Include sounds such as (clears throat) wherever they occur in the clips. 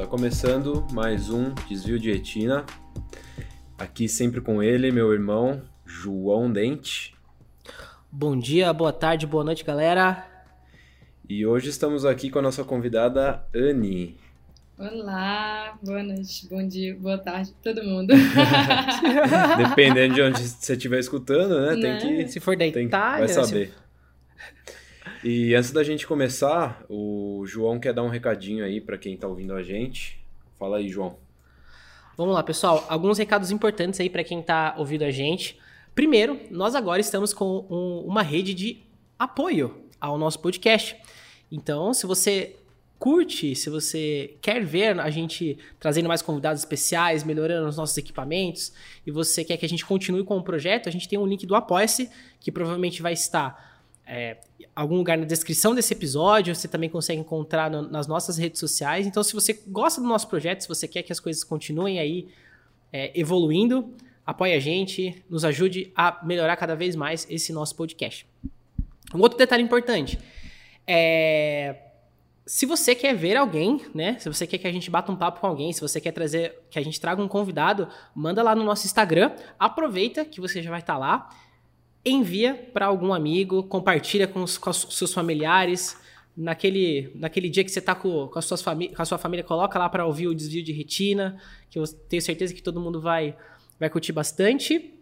tá começando mais um Desvio de Retina. Aqui sempre com ele, meu irmão João Dente. Bom dia, boa tarde, boa noite, galera. E hoje estamos aqui com a nossa convidada Anne. Olá, boa noite, bom dia, boa tarde, todo mundo. (laughs) Dependendo de onde você estiver escutando, né? Tem Né? que. Se for da tem, vai saber. E antes da gente começar, o João quer dar um recadinho aí pra quem tá ouvindo a gente. Fala aí, João. Vamos lá, pessoal. Alguns recados importantes aí pra quem tá ouvindo a gente. Primeiro, nós agora estamos com um- uma rede de apoio ao nosso podcast. Então, se você curte, se você quer ver a gente trazendo mais convidados especiais, melhorando os nossos equipamentos, e você quer que a gente continue com o projeto, a gente tem um link do Apoia-se, que provavelmente vai estar é, algum lugar na descrição desse episódio, você também consegue encontrar no- nas nossas redes sociais. Então, se você gosta do nosso projeto, se você quer que as coisas continuem aí é, evoluindo, apoie a gente, nos ajude a melhorar cada vez mais esse nosso podcast. Um outro detalhe importante é se você quer ver alguém, né? Se você quer que a gente bata um papo com alguém, se você quer trazer que a gente traga um convidado, manda lá no nosso Instagram. Aproveita que você já vai estar lá, envia para algum amigo, compartilha com os, com os seus familiares. Naquele, naquele dia que você tá com, com, com a sua família, coloca lá para ouvir o desvio de retina, que eu tenho certeza que todo mundo vai, vai curtir bastante.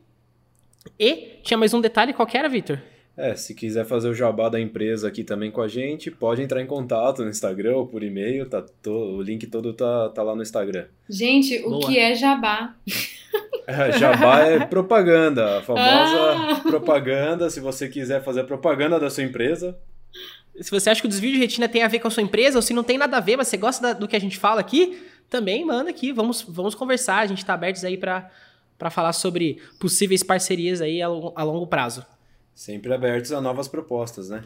E tinha mais um detalhe, qual que era, Vitor? É, se quiser fazer o jabá da empresa aqui também com a gente, pode entrar em contato no Instagram ou por e-mail, tá to- o link todo tá, tá lá no Instagram. Gente, o Boa. que é jabá? É, (laughs) jabá é propaganda, a famosa Ah! propaganda. Se você quiser fazer a propaganda da sua empresa, Se você acha que o desvio de retina tem a ver com a sua empresa, ou se não tem nada a ver, mas você gosta da- do que a gente fala aqui, também manda aqui, vamos, vamos conversar. A gente tá abertos aí para falar sobre possíveis parcerias aí a, a longo prazo. sempre abertos a novas propostas, né?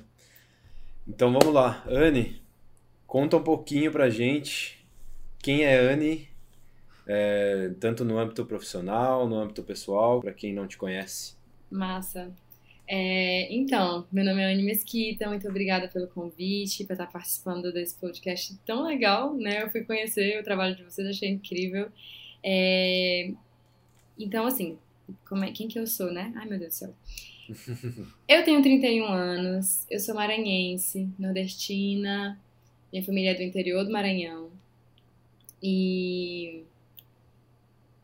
Então vamos lá. Anne, conta um pouquinho pra gente quem é Anne, é, tanto no âmbito profissional, no âmbito pessoal, pra quem não te conhece. Massa. É, então, meu nome é Anne Mesquita, muito obrigada pelo convite, por estar participando desse podcast tão legal, né? Eu fui conhecer o trabalho de vocês, achei incrível. É, então, assim, como é, quem que eu sou, né? Ai, meu Deus do céu. (laughs) Eu tenho 31 anos, eu sou maranhense, nordestina, minha família é do interior do Maranhão. E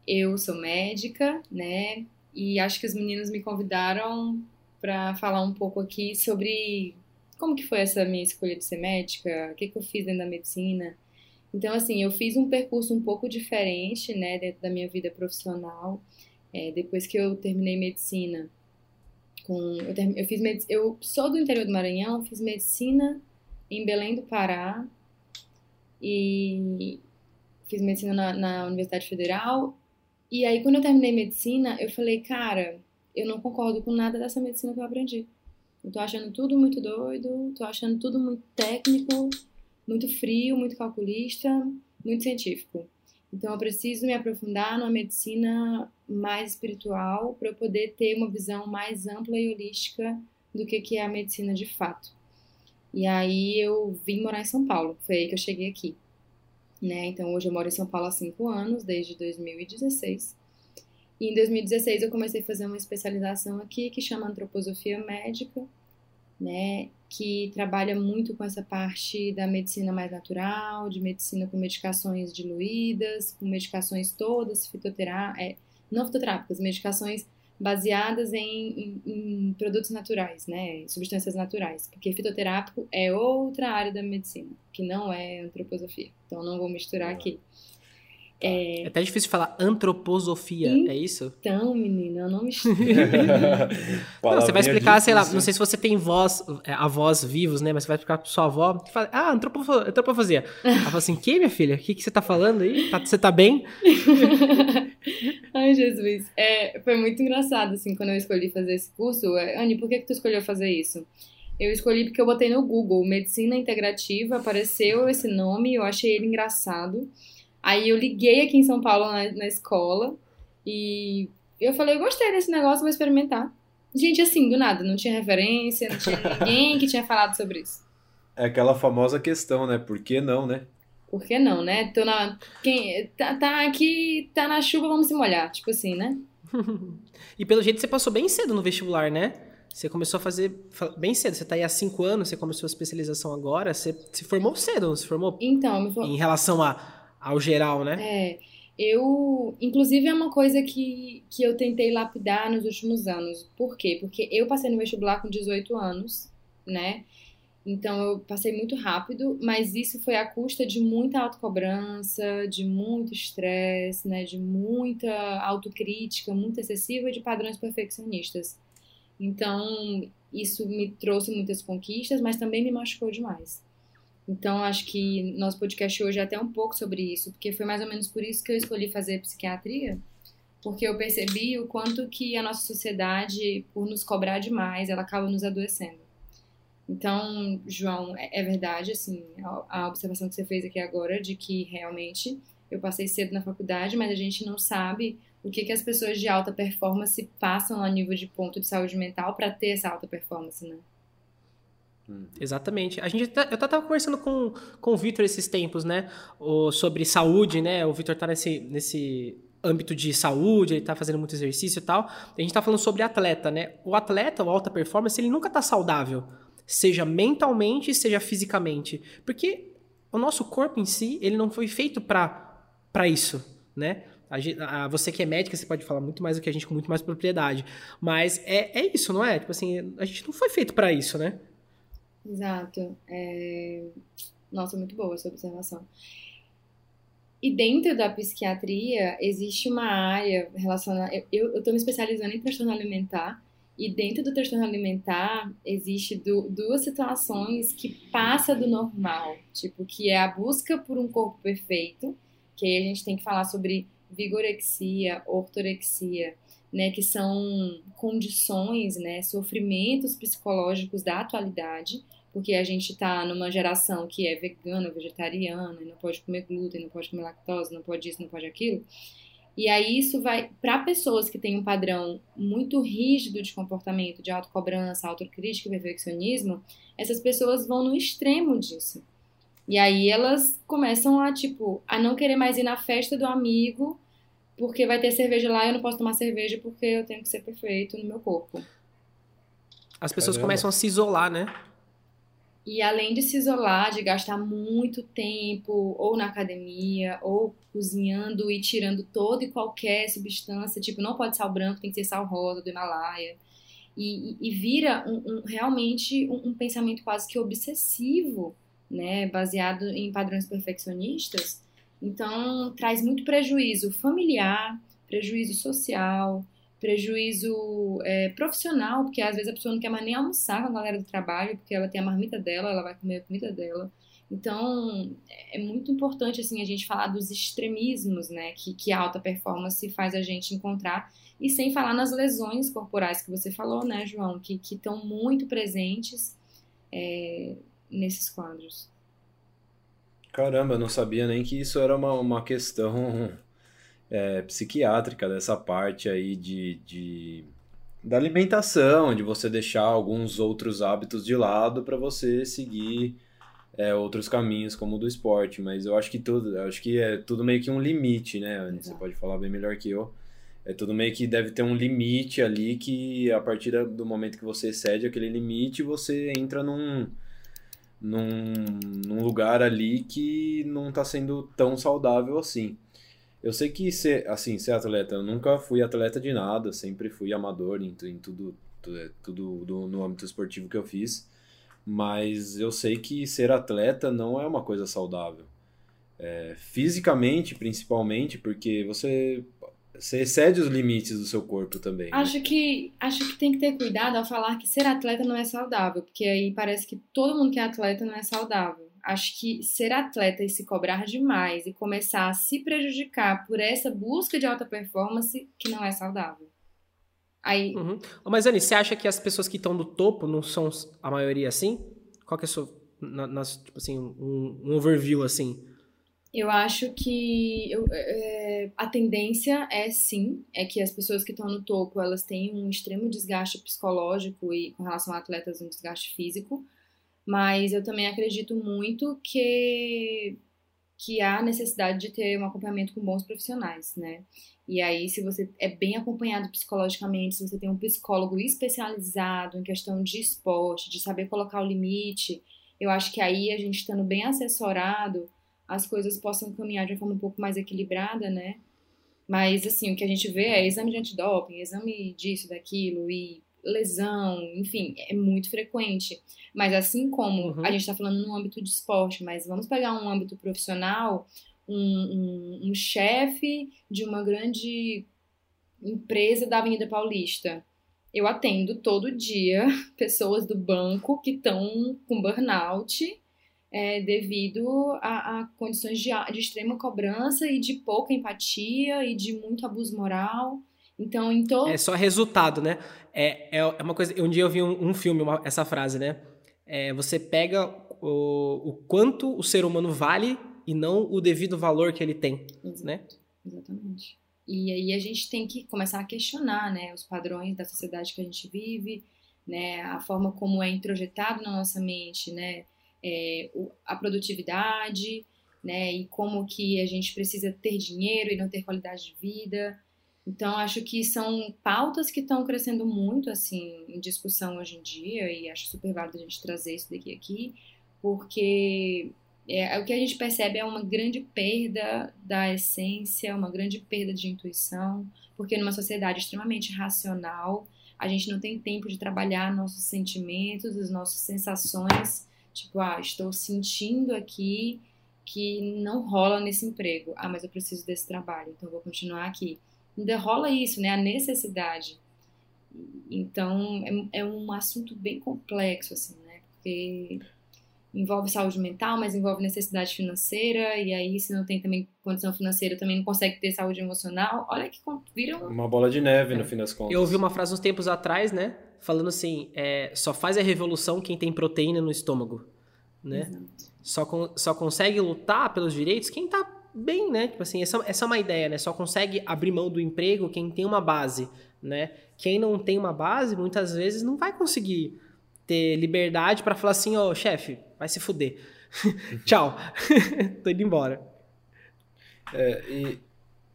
eu sou médica, né? E acho que os meninos me convidaram para falar um pouco aqui sobre como que foi essa minha escolha de ser médica, o que que eu fiz dentro da medicina. Então, assim, eu fiz um percurso um pouco diferente, né, dentro da minha vida profissional. É, depois que eu terminei medicina, com, eu, termi- eu fiz eu sou do interior do Maranhão, fiz medicina em Belém do Pará e fiz medicina na, na Universidade Federal. E aí, quando eu terminei medicina, eu falei, cara, eu não concordo com nada dessa medicina que eu aprendi. Eu tô achando tudo muito doido, tô achando tudo muito técnico, muito frio, muito calculista, muito científico. Então, eu preciso me aprofundar numa medicina mais espiritual para eu poder ter uma visão mais ampla e holística do que, que é a medicina de fato. E aí, eu vim morar em São Paulo, foi aí que eu cheguei aqui. Né? Então, hoje eu moro em São Paulo há cinco anos, desde 2016. E em 2016 eu comecei a fazer uma especialização aqui que chama Antroposofia Médica, né, que trabalha muito com essa parte da medicina mais natural, de medicina com medicações diluídas, com medicações todas fitoterápicas, é, não fitoterápicas, medicações baseadas em, em, em produtos naturais, né, substâncias naturais, porque fitoterápico é outra área da medicina, que não é antroposofia. Então não vou misturar aqui. É até difícil falar antroposofia, Sim. é isso? Então, menina, eu não (laughs) misturo. (laughs) Não, você vai explicar, sei lá, não sei se você tem voz, é, avós vivos, né? Mas você vai explicar pra sua avó, que fala, ah, antropofo- antropofasia. Ela fala assim, que, minha filha? O que, que você tá falando aí? Tá- você tá bem? (laughs) (laughs) Ai, Jesus. É, foi muito engraçado, assim, quando eu escolhi fazer esse curso. É, Anne, por que, que tu escolheu fazer isso? Eu escolhi porque eu botei no Google Medicina Integrativa, apareceu esse nome, eu achei ele engraçado. Aí eu liguei aqui em São Paulo na, na escola e eu falei, eu gostei desse negócio, vou experimentar. Gente, assim, do nada, não tinha referência, não tinha (laughs) ninguém que tinha falado sobre isso. É aquela famosa questão, né? Por que não, né? Por que não, né? Tô na. Quem, tá, tá aqui, tá na chuva, vamos se molhar. Tipo assim, né? (laughs) e pelo jeito você passou bem cedo no vestibular, né? Você começou a fazer bem cedo. Você tá aí há cinco anos, você começou a especialização agora. Você se formou cedo, se formou? Então, me for... Em relação a, ao geral, né? É. Eu, inclusive, é uma coisa que, que eu tentei lapidar nos últimos anos. Por quê? Porque eu passei no vestibular com 18 anos, né? Então eu passei muito rápido, mas isso foi à custa de muita autocobrança, de muito estresse, né, de muita autocrítica muito excessiva de padrões perfeccionistas. Então isso me trouxe muitas conquistas, mas também me machucou demais. Então, acho que nosso podcast hoje é até um pouco sobre isso, porque foi mais ou menos por isso que eu escolhi fazer psiquiatria, porque eu percebi o quanto que a nossa sociedade, por nos cobrar demais, ela acaba nos adoecendo. Então, João, é, é verdade, assim, a observação que você fez aqui agora de que realmente eu passei cedo na faculdade, mas a gente não sabe o que, que as pessoas de alta performance passam a nível de ponto de saúde mental para ter essa alta performance, né? Hum. Exatamente. A gente tá, eu estava conversando com, com o Vitor esses tempos, né? O, sobre saúde, né? O Vitor está nesse, nesse âmbito de saúde, ele está fazendo muito exercício e tal. A gente está falando sobre atleta, né? O atleta, o alta performance, ele nunca está saudável, seja mentalmente, seja fisicamente, porque o nosso corpo em si, ele não foi feito para isso, né? A, a, você que é médica, você pode falar muito mais do que a gente com muito mais propriedade. Mas é, é isso, não é? Tipo assim, a gente não foi feito para isso, né? Exato. É... Nossa, muito boa essa observação. E dentro da psiquiatria existe uma área relacionada. Eu estou me especializando em transtorno alimentar, e dentro do transtorno alimentar existe duas situações que passa do normal, tipo, que é a busca por um corpo perfeito, que aí a gente tem que falar sobre vigorexia, ortorexia, né, que são condições, né, sofrimentos psicológicos da atualidade, porque a gente está numa geração que é vegana, vegetariana, não pode comer glúten, não pode comer lactose, não pode isso, não pode aquilo. E aí isso vai para pessoas que têm um padrão muito rígido de comportamento, de autocobrança, autocrítica e perfeccionismo, essas pessoas vão no extremo disso. E aí elas começam a tipo a não querer mais ir na festa do amigo porque vai ter cerveja lá e eu não posso tomar cerveja porque eu tenho que ser perfeito no meu corpo. As pessoas Caramba. começam a se isolar, né? E além de se isolar, de gastar muito tempo ou na academia, ou cozinhando e tirando toda e qualquer substância, tipo, não pode sal branco, tem que ser sal rosa do Himalaia. E, e, e vira um, um, realmente um, um, pensamento quase que obsessivo, né, baseado em padrões perfeccionistas. Então, traz muito prejuízo familiar, prejuízo social, prejuízo é, profissional, porque às vezes a pessoa não quer mais nem almoçar com a galera do trabalho, porque ela tem a marmita dela, ela vai comer a comida dela. Então, é muito importante, assim, a gente falar dos extremismos, né, que, que a alta performance faz a gente encontrar, e sem falar nas lesões corporais que você falou, né, João, que estão muito presentes é, nesses quadros. Caramba, eu não sabia nem que isso era uma, uma questão é, psiquiátrica dessa parte aí de, de, da alimentação, de você deixar alguns outros hábitos de lado para você seguir é, outros caminhos como o do esporte. Mas eu acho que tudo, acho que é tudo meio que um limite, né? Anny? Você pode falar bem melhor que eu. É tudo meio que deve ter um limite ali que a partir do momento que você excede aquele limite, você entra num, num, num lugar ali que não está sendo tão saudável assim. Eu sei que ser, assim, ser atleta, eu nunca fui atleta de nada, sempre fui amador em, em tudo, tudo, é, tudo do, no âmbito esportivo que eu fiz, mas eu sei que ser atleta não é uma coisa saudável. É, fisicamente, principalmente, porque você, você excede os limites do seu corpo também. Né? Acho, né? que, acho que tem que ter cuidado ao falar que ser atleta não é saudável, porque aí parece que todo mundo que é atleta não é saudável acho que ser atleta e se cobrar demais e começar a se prejudicar por essa busca de alta performance que não é saudável. Aí... Uhum. Mas, Anny, você acha que as pessoas que estão no topo não são a maioria assim? Qual que é a sua, na, nas, tipo assim, um, um, overview assim? Eu acho que eu, é, a tendência é sim, é que as pessoas que estão no topo, elas têm um extremo desgaste psicológico e com relação a atletas um desgaste físico, mas eu também acredito muito que que há necessidade de ter um acompanhamento com bons profissionais, né? E aí, se você é bem acompanhado psicologicamente, se você tem um psicólogo especializado em questão de esporte, de saber colocar o limite, eu acho que aí a gente estando bem assessorado, as coisas possam caminhar de uma forma um pouco mais equilibrada, né? Mas, assim, o que a gente vê é exame de antidoping, exame disso, daquilo, e lesão, enfim, é muito frequente. Mas assim como uhum. a gente está falando no âmbito de esporte, mas vamos pegar um âmbito profissional, um, um, um chefe de uma grande empresa da Avenida Paulista. Eu atendo todo dia (laughs) pessoas do banco que estão com burnout é, devido a, a condições de, de, extrema cobrança e de pouca empatia e de muito abuso moral. Então, em todo... É só resultado, né? É, é, é uma coisa... Um dia eu vi um, um filme, uma, essa frase, né? É, você pega o, o quanto o ser humano vale e não o devido valor que ele tem, Exato, né? Exatamente. E aí a gente tem que começar a questionar, né, os padrões da sociedade que a gente vive, né, a forma como é introjetado na nossa mente, né, é, a produtividade, né, e como que a gente precisa ter dinheiro e não ter qualidade de vida. Então acho que são pautas que estão crescendo muito assim em discussão hoje em dia e acho super válido a gente trazer isso daqui aqui, porque é, o que a gente percebe é uma grande perda da essência, uma grande perda de intuição, porque numa sociedade extremamente racional, a gente não tem tempo de trabalhar nossos sentimentos, as nossas sensações, tipo, ah, estou sentindo aqui que não rola nesse emprego. Ah, mas eu preciso desse trabalho, então vou continuar aqui. Ainda rola isso, né? A necessidade. Então, é, é um assunto bem complexo, assim, né? Porque envolve saúde mental, mas envolve necessidade financeira, e aí se não tem também condição financeira, também não consegue ter saúde emocional. Olha que vira uma bola de neve no fim das contas. Eu ouvi uma frase uns tempos atrás, né, falando assim, é, só faz a revolução quem tem proteína no estômago, né? Só, con só consegue lutar pelos direitos quem tá bem, né? Tipo assim, essa, essa é uma ideia, né? Só consegue abrir mão do emprego quem tem uma base, né? Quem não tem uma base, muitas vezes não vai conseguir ter liberdade para falar assim, ó, oh, chefe, vai se fuder. (laughs) Tchau. (laughs) Tô indo embora. É, e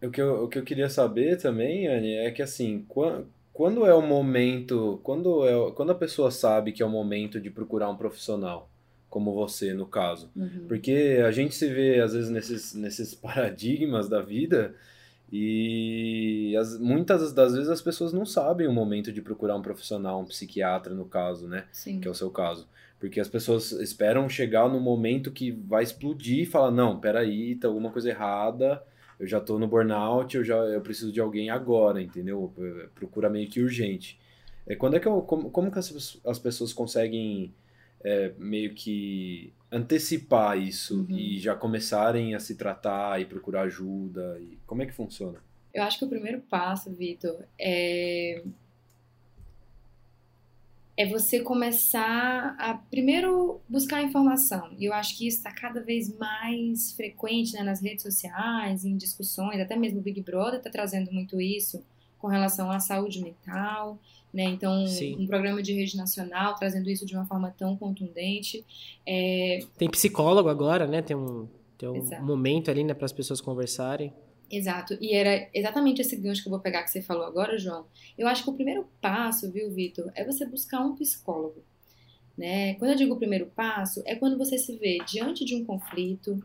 o que, eu, o que eu queria saber também, Anne, é que assim, quando, quando é o momento, quando, é, quando a pessoa sabe que é o momento de procurar um profissional, como você, no caso. Uhum. Porque a gente se vê, às vezes, nesses, nesses (laughs) paradigmas da vida e as, muitas das vezes as pessoas não sabem o momento de procurar um profissional, um psiquiatra, no caso, né? Sim. Que é o seu caso. Porque as pessoas esperam chegar no momento que vai explodir e falar, não, peraí, tá alguma coisa errada, eu já tô no burnout, eu já eu preciso de alguém agora, entendeu? Procura meio que urgente. É, quando é que eu, como, como que as, as pessoas conseguem é, meio que antecipar isso uhum. e já começarem a se tratar e procurar ajuda? E como é que funciona? Eu acho que o primeiro passo, Vitor, é é você começar a primeiro buscar informação. E eu acho que isso está cada vez mais frequente né, nas redes sociais, em discussões, até mesmo o Big Brother está trazendo muito isso com relação à saúde mental né? Então, Sim. um programa de rede nacional trazendo isso de uma forma tão contundente. É... Tem psicólogo agora, né? Tem um, tem um momento ali, né, para as pessoas conversarem. Exato, e era exatamente esse gancho que eu vou pegar que você falou agora, João. Eu acho que o primeiro passo, viu, Vitor, é você buscar um psicólogo. Né? Quando eu digo o primeiro passo, é quando você se vê diante de um conflito,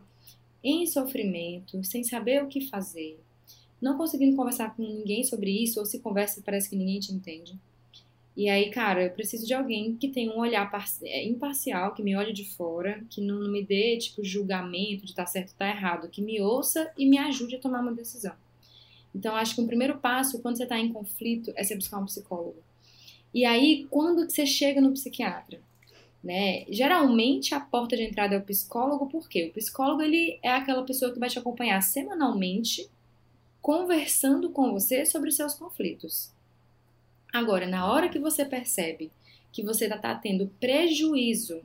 em sofrimento, sem saber o que fazer, não conseguindo conversar com ninguém sobre isso, ou se conversa parece que ninguém te entende. E aí, cara, eu preciso de alguém que tenha um olhar é, imparcial, que me olhe de fora, que não me dê, tipo, julgamento de tá certo tá errado, que me ouça e me ajude a tomar uma decisão. Então, acho que o um primeiro passo, quando você está em conflito, é você buscar um psicólogo. E aí, quando você chega no psiquiatra? Né? Geralmente, a porta de entrada é o psicólogo, porque o psicólogo ele é aquela pessoa que vai te acompanhar semanalmente, conversando com você sobre seus conflitos. Agora, na hora que você percebe que você está tendo prejuízo,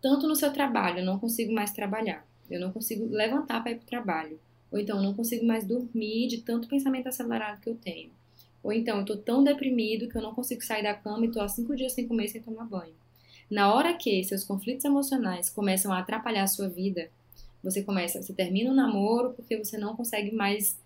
tanto no seu trabalho, eu não consigo mais trabalhar, eu não consigo levantar para ir para o trabalho, ou então eu não consigo mais dormir de tanto pensamento acelerado que eu tenho, ou então eu estou tão deprimido que eu não consigo sair da cama e estou há cinco dias sem comer, sem tomar banho. Na hora que seus conflitos emocionais começam a atrapalhar a sua vida, Você começa, você termina o namoro porque você não consegue mais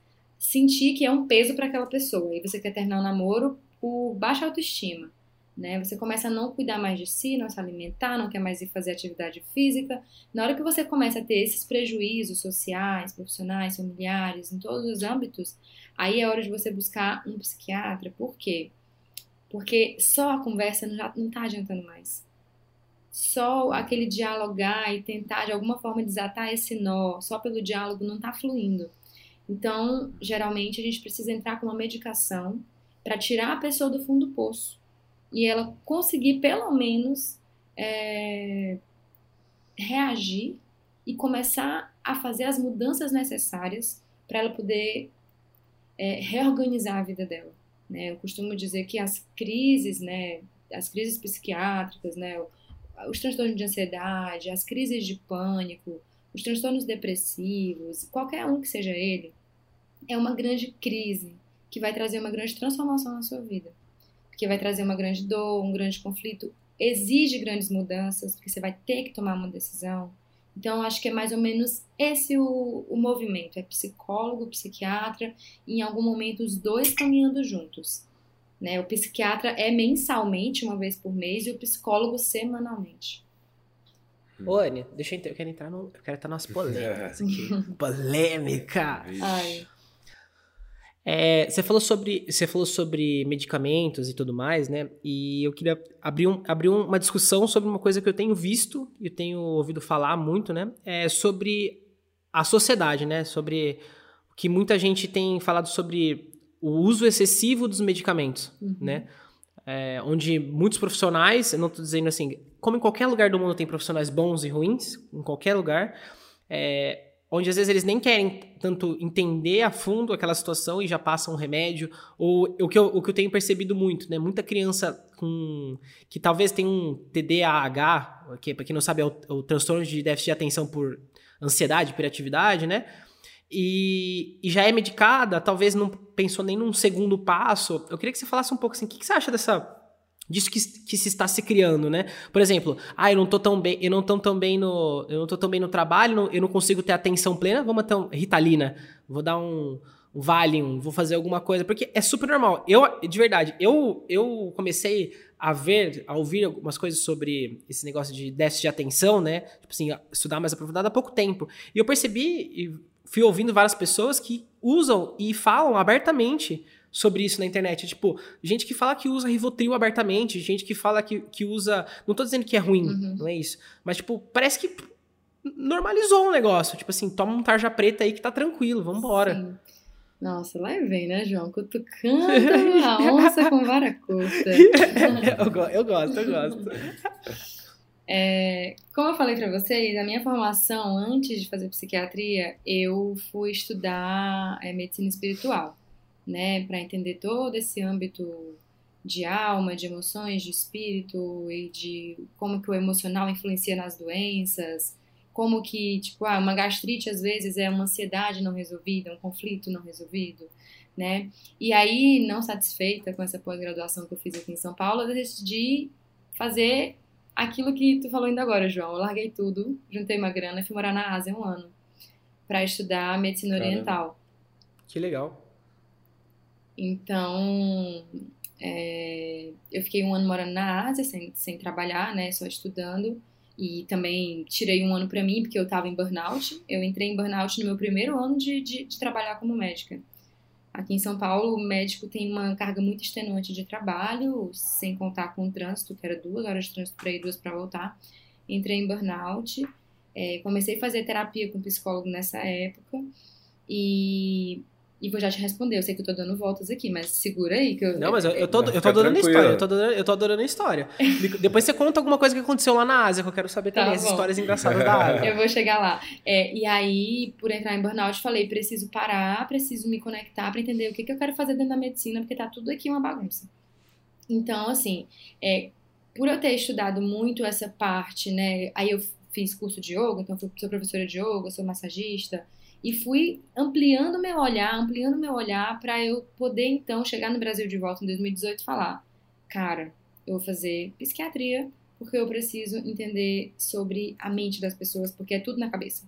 sentir que é um peso para aquela pessoa. E você quer terminar o namoro por baixa autoestima. Né? Você começa a não cuidar mais de si, não se alimentar, não quer mais ir fazer atividade física. Na hora que você começa a ter esses prejuízos sociais, profissionais, familiares, em todos os âmbitos, aí é hora de você buscar um psiquiatra. Por quê? Porque só a conversa não está adiantando mais. Só aquele dialogar e tentar de alguma forma desatar esse nó, só pelo diálogo não está fluindo. Então, geralmente a gente precisa entrar com uma medicação para tirar a pessoa do fundo do poço e ela conseguir pelo menos é, reagir e começar a fazer as mudanças necessárias para ela poder é, reorganizar a vida dela. Né? Eu costumo dizer que as crises, né, as crises psiquiátricas, né, os transtornos de ansiedade, as crises de pânico, os transtornos depressivos, qualquer um que seja ele, é uma grande crise que vai trazer uma grande transformação na sua vida porque vai trazer uma grande dor, um grande conflito, exige grandes mudanças, porque você vai ter que tomar uma decisão. Então, acho que é mais ou menos esse o, o movimento: é psicólogo, psiquiatra, e em algum momento os dois caminhando juntos. Né? O psiquiatra é mensalmente, uma vez por mês, e o psicólogo semanalmente. Ô, Anny, deixa eu, eu quero entrar no. Eu quero entrar nas (laughs) polêmicas aqui. (laughs) Polêmica! Ai. É, você, falou sobre, você falou sobre medicamentos e tudo mais, né? E eu queria abrir, um, abrir uma discussão sobre uma coisa que eu tenho visto e tenho ouvido falar muito, né? É sobre a sociedade, né? Sobre o que muita gente tem falado sobre o uso excessivo dos medicamentos, uhum. né? É, onde muitos profissionais, eu não estou dizendo assim, como em qualquer lugar do mundo tem profissionais bons e ruins, em qualquer lugar, é, onde às vezes eles nem querem tanto entender a fundo aquela situação e já passam um remédio, ou o que eu, o que eu tenho percebido muito, né? Muita criança com que talvez tenha um TDAH, que para quem não sabe é o, o, transtorno de déficit de atenção por ansiedade, hiperatividade, né? E, e, já é medicada, talvez não pensou nem num segundo passo. Eu queria que você falasse um pouco assim, o que, que você acha dessa disso que, que, se está se criando, né? Por exemplo, ah, eu não tô tão bem, eu não tô tão bem no, eu não tô tão bem no trabalho, eu não consigo ter atenção plena, vamos então Ritalina, vou dar um, um Valium, vou fazer alguma coisa, porque é super normal. Eu, de verdade, eu eu comecei a ver, a ouvir algumas coisas sobre esse negócio de déficit de atenção, né? Tipo assim, estudar mais aprofundado há pouco tempo. E eu percebi e fui ouvindo várias pessoas que usam e falam abertamente sobre isso na internet. Tipo, gente que fala que usa Rivotril abertamente, gente que fala que, que usa. Não tô dizendo que é ruim, uhum. não é isso. Mas, tipo, parece que normalizou o um negócio. Tipo assim, toma um tarja preta aí que tá tranquilo, vambora. Sim. Nossa, lá vem, né, João? Cutucando (laughs) a onça com vara curta. (laughs) eu, eu gosto, eu gosto. (laughs) É, como eu falei para vocês, a minha formação antes de fazer psiquiatria, eu fui estudar é, medicina espiritual né, para entender todo esse âmbito de alma, de emoções, de espírito e de como que o emocional influencia nas doenças, como que, tipo, ah, uma gastrite às vezes é uma ansiedade não resolvida, um conflito não resolvido, né? E aí, não satisfeita com essa pós-graduação que eu fiz aqui em São Paulo, eu decidi fazer aquilo que tu falou ainda agora, João. Eu larguei tudo, juntei uma grana e fui morar na Ásia um ano para estudar medicina Caramba. oriental. Que legal. Então, é, eu fiquei um ano morando na Ásia, sem, sem trabalhar, né, só estudando. E também tirei um ano para mim, porque eu estava em burnout. Eu entrei em burnout no meu primeiro ano de, de, de, trabalhar como médica. Aqui em São Paulo, o médico tem uma carga muito extenuante de trabalho, sem contar com o trânsito, que era duas horas de trânsito para ir, duas para voltar. Entrei em burnout, é, comecei a fazer terapia com psicólogo nessa época. E e vou já te responder. Eu sei que eu tô dando voltas aqui, mas segura aí que eu. Não, mas eu, eu, tô, eu tô adorando a história. Eu tô adorando, eu tô adorando a história. Depois você conta alguma coisa que aconteceu lá na Ásia, que eu quero saber tá também, tá as histórias engraçadas da Ásia. (laughs) Eu vou chegar lá. É, e aí, por entrar em burnout, falei: preciso parar, preciso me conectar para entender o que, que eu quero fazer dentro da medicina, porque tá tudo aqui uma bagunça. Então, assim, é, por eu ter estudado muito essa parte, né? Aí eu fiz curso de yoga, então sou professora de yoga, sou massagista e fui ampliando meu olhar, ampliando meu olhar para eu poder então chegar no Brasil de volta em 2018 e falar, cara, eu vou fazer psiquiatria porque eu preciso entender sobre a mente das pessoas, porque é tudo na cabeça.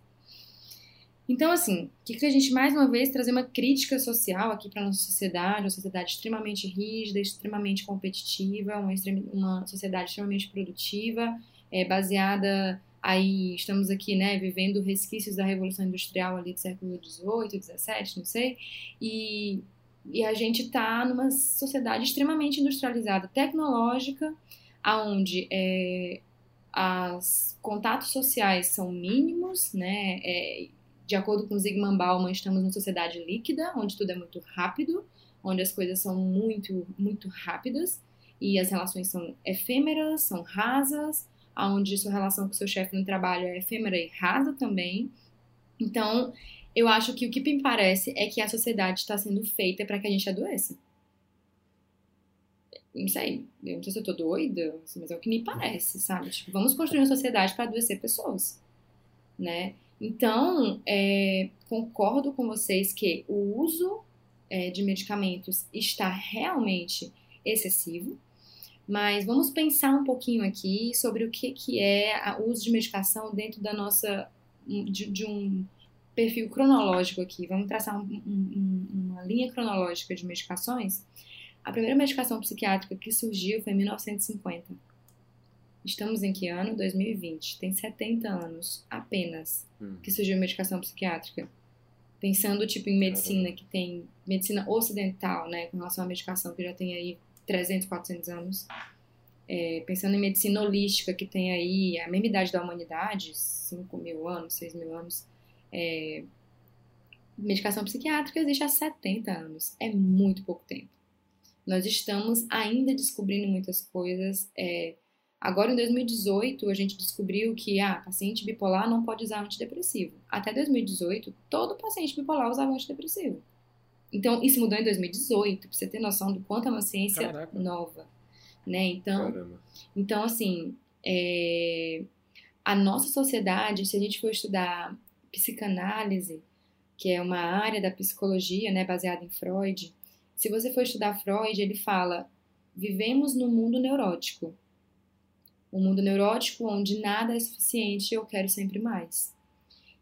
Então, assim, o que, a gente, mais uma vez, trazer uma crítica social aqui para nossa sociedade, uma sociedade extremamente rígida, extremamente competitiva, uma, uma sociedade extremamente produtiva, é, baseada aí, estamos aqui, né, vivendo resquícios da Revolução Industrial ali do século XVIII, XVII, não sei, e, e a gente está numa sociedade extremamente industrializada, tecnológica, aonde é, os contatos sociais são mínimos, né, é, de acordo com Zygmunt Bauman, estamos numa sociedade líquida, onde tudo é muito rápido, onde as coisas são muito, muito rápidas e as relações são efêmeras, são rasas, onde sua relação com seu chefe no trabalho é efêmera e rasa também. Então, eu acho que o que me parece é que a sociedade está sendo feita para que a gente adoeça. Não sei, eu não sei se eu tô doida, mas é o que me parece, sabe? Tipo, vamos construir uma sociedade para adoecer pessoas, né? Então, é, concordo com vocês que o uso é, de medicamentos está realmente excessivo, mas vamos pensar um pouquinho aqui sobre o que, que é o uso de medicação dentro da nossa de, de um perfil cronológico aqui. Vamos traçar um, um, uma linha cronológica de medicações. A primeira medicação psiquiátrica que surgiu foi em 1950. Estamos em que ano? 2020. Tem 70 anos apenas hum. que surgiu medicação psiquiátrica. Pensando, tipo, em medicina, que tem medicina ocidental, né, com relação à medicação, que já tem aí 300, 400 anos. É, pensando em medicina holística, que tem aí a mesma idade da humanidade, 5 mil anos, 6 mil anos. É, medicação psiquiátrica existe há 70 anos. É muito pouco tempo. Nós estamos ainda descobrindo muitas coisas. É, Agora, em 2018, a gente descobriu que ah, paciente bipolar não pode usar antidepressivo. Até 2018, todo paciente bipolar usava antidepressivo. Então, isso mudou em 2018, pra você ter noção do quanto é uma ciência Caraca. nova. Né? Então, então assim, é... a nossa sociedade, se a gente for estudar psicanálise, que é uma área da psicologia, né, baseada em Freud, se você for estudar Freud, ele fala: vivemos num mundo neurótico um mundo neurótico onde nada é suficiente e eu quero sempre mais.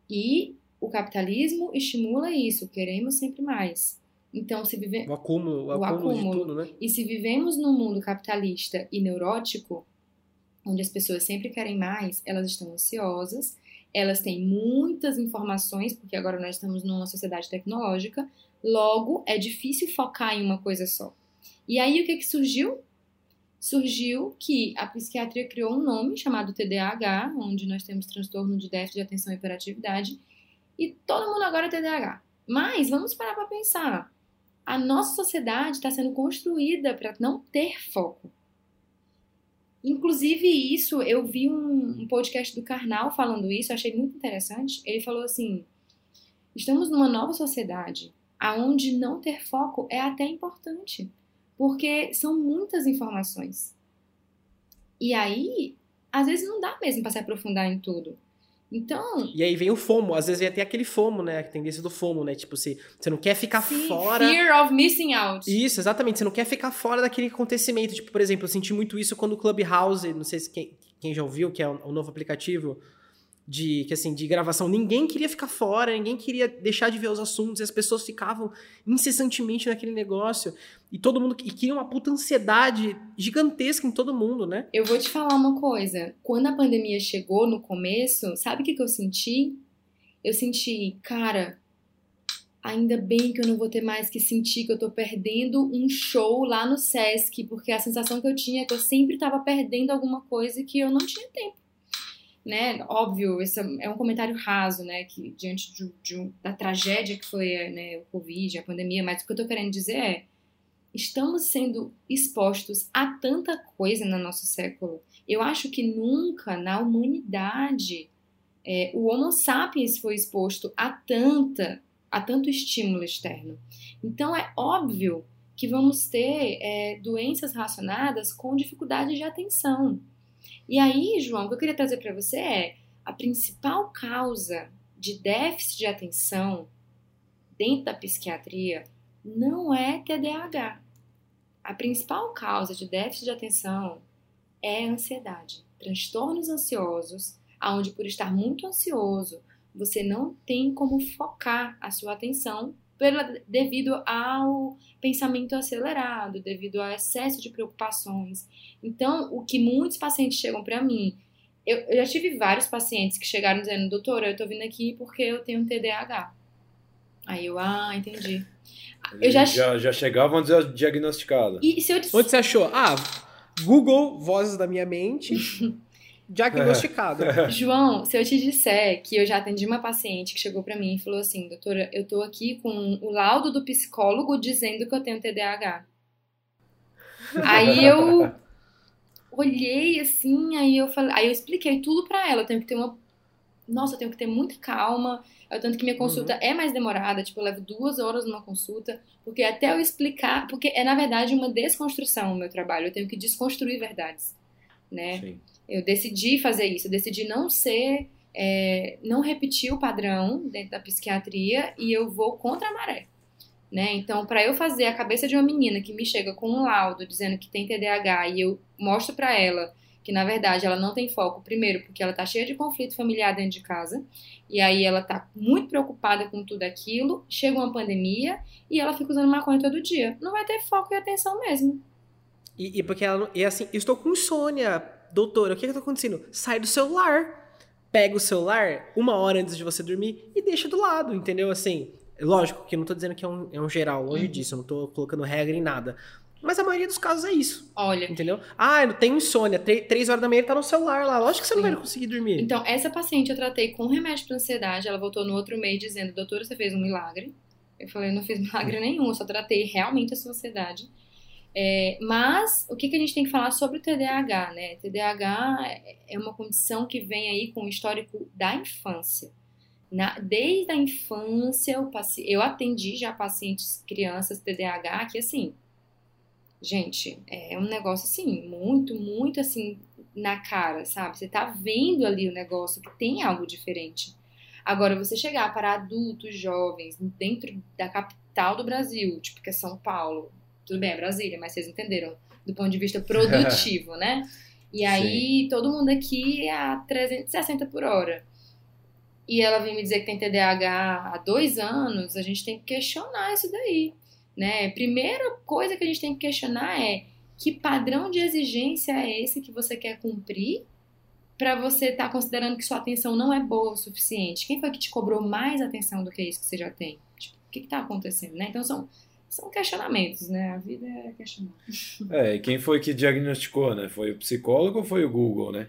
E o capitalismo estimula isso, queremos sempre mais. Então, se vivemos. O acúmulo, o, o acúmulo, tudo, né? E se vivemos num mundo capitalista e neurótico, onde as pessoas sempre querem mais, elas estão ansiosas, elas têm muitas informações, porque agora nós estamos numa sociedade tecnológica, logo é difícil focar em uma coisa só. E aí o que, que surgiu? surgiu que a psiquiatria criou um nome chamado TDAH, onde nós temos transtorno de déficit de atenção e hiperatividade, e todo mundo agora é TDAH. Mas vamos parar para pensar. A nossa sociedade está sendo construída para não ter foco. Inclusive, isso, eu vi um, podcast do Karnal falando isso, achei muito interessante. Ele falou assim: estamos numa nova sociedade aonde não ter foco é até importante porque são muitas informações. E aí, às vezes não dá mesmo para se aprofundar em tudo. Então. E aí vem o FOMO, às vezes vem até aquele FOMO, né? A tendência do FOMO, né? Tipo, você, você não quer ficar sim, fora. Fear of missing out. Isso, exatamente. Você não quer ficar fora daquele acontecimento. Tipo, por exemplo, eu senti muito isso quando o Clubhouse, não sei se quem, quem já ouviu, que é o, o novo aplicativo de que assim de gravação. Ninguém queria ficar fora ninguém queria deixar de ver os assuntos e as pessoas ficavam incessantemente naquele negócio e todo mundo e queria uma puta ansiedade gigantesca em todo mundo né? Eu vou te falar uma coisa. Quando a pandemia chegou no começo sabe o que, que eu senti? Eu senti cara ainda bem que eu não vou ter mais que sentir que eu tô perdendo um show lá no Sesc porque a sensação que eu tinha é que eu sempre tava perdendo alguma coisa que eu não tinha tempo né, óbvio, esse é um comentário raso, né, que diante de, de, da tragédia que foi né, o Covid, a pandemia, mas o que eu tô querendo dizer é, estamos sendo expostos a tanta coisa no nosso século. Eu acho que nunca na humanidade é, o Homo sapiens foi exposto a tanta, a tanto estímulo externo. Então é óbvio que vamos ter é, doenças relacionadas com dificuldade de atenção. E aí, João, o que eu queria trazer para você é a principal causa de déficit de atenção dentro da psiquiatria não é TDAH. A principal causa de déficit de atenção é ansiedade, transtornos ansiosos, aonde por estar muito ansioso, você não tem como focar a sua atenção pela, devido ao pensamento acelerado, devido ao excesso de preocupações. Então, o que muitos pacientes chegam para mim, eu, eu, já tive vários pacientes que chegaram dizendo, doutora, eu tô vindo aqui porque eu tenho TDAH. Aí eu, ah, entendi. Eu já, já, já chegavam diagnosticados. E se eu... Onde você achou? Ah, Google, vozes da minha mente. (laughs) diagnosticado. (laughs) João, se eu te disser que eu já atendi uma paciente que chegou para mim e falou assim, doutora, eu tô aqui com o laudo do psicólogo dizendo que eu tenho TDAH. aí eu olhei assim, aí eu falei, aí eu expliquei tudo para ela, eu tenho que ter uma nossa, eu tenho que ter muita calma. É tanto que minha consulta uhum. é mais demorada, tipo, eu levo duas horas numa consulta, porque até eu explicar, porque é na verdade uma desconstrução o meu trabalho, eu tenho que desconstruir verdades, né? Sim. Eu decidi fazer isso, eu decidi não ser, é, não repetir o padrão dentro da psiquiatria e eu vou contra a maré. Né? Então, para eu fazer a cabeça de uma menina que me chega com um laudo dizendo que tem TDAH e eu mostro para ela que na verdade ela não tem foco, primeiro porque ela tá cheia de conflito familiar dentro de casa, e aí ela tá muito preocupada com tudo aquilo, chega uma pandemia e ela fica usando maconha todo dia. Não vai ter foco e atenção mesmo. E, e porque ela, e assim, estou com insônia, doutora, o que que tá acontecendo? Sai do celular, pega o celular uma hora antes de você dormir e deixa do lado, entendeu? Assim, lógico que eu não tô dizendo que é um, é um geral, longe uhum. disso, eu não tô colocando regra em nada. Mas a maioria dos casos é isso. Olha. Entendeu? Ah, eu tenho insônia. Três horas da manhã ele tá no celular lá. Lógico que você Sim. não vai conseguir dormir. Então, essa paciente eu tratei com remédio pra ansiedade. Ela voltou no outro mês dizendo: Doutora, você fez um milagre. Eu falei: Não fiz (laughs) milagre nenhum. Eu só tratei realmente a sua ansiedade. É, mas o que, que a gente tem que falar sobre o TDAH, né? TDAH é uma condição que vem aí com o histórico da infância. Na, desde a infância, eu, eu atendi já pacientes, crianças TDAH, que assim, gente, é um negócio assim, muito, muito assim, na cara, sabe? Você tá vendo ali o negócio que tem algo diferente. Agora, você chegar para adultos jovens dentro da capital do Brasil, tipo que é São Paulo, tudo bem, é Brasília, mas vocês entenderam, do ponto de vista produtivo, né? E aí, Sim. todo mundo aqui é a 360 por hora. E ela vem me dizer que tem TDAH há dois anos, a gente tem que questionar isso daí. Né? Primeira coisa que a gente tem que questionar é que padrão de exigência é esse que você quer cumprir para você estar tá considerando que sua atenção não é boa o suficiente? Quem foi que te cobrou mais atenção do que isso que você já tem? Tipo, o que está acontecendo, né? Então são são questionamentos, né? A vida é questionar. (laughs) É, e quem foi que diagnosticou, né? Foi o psicólogo ou foi o Google, né?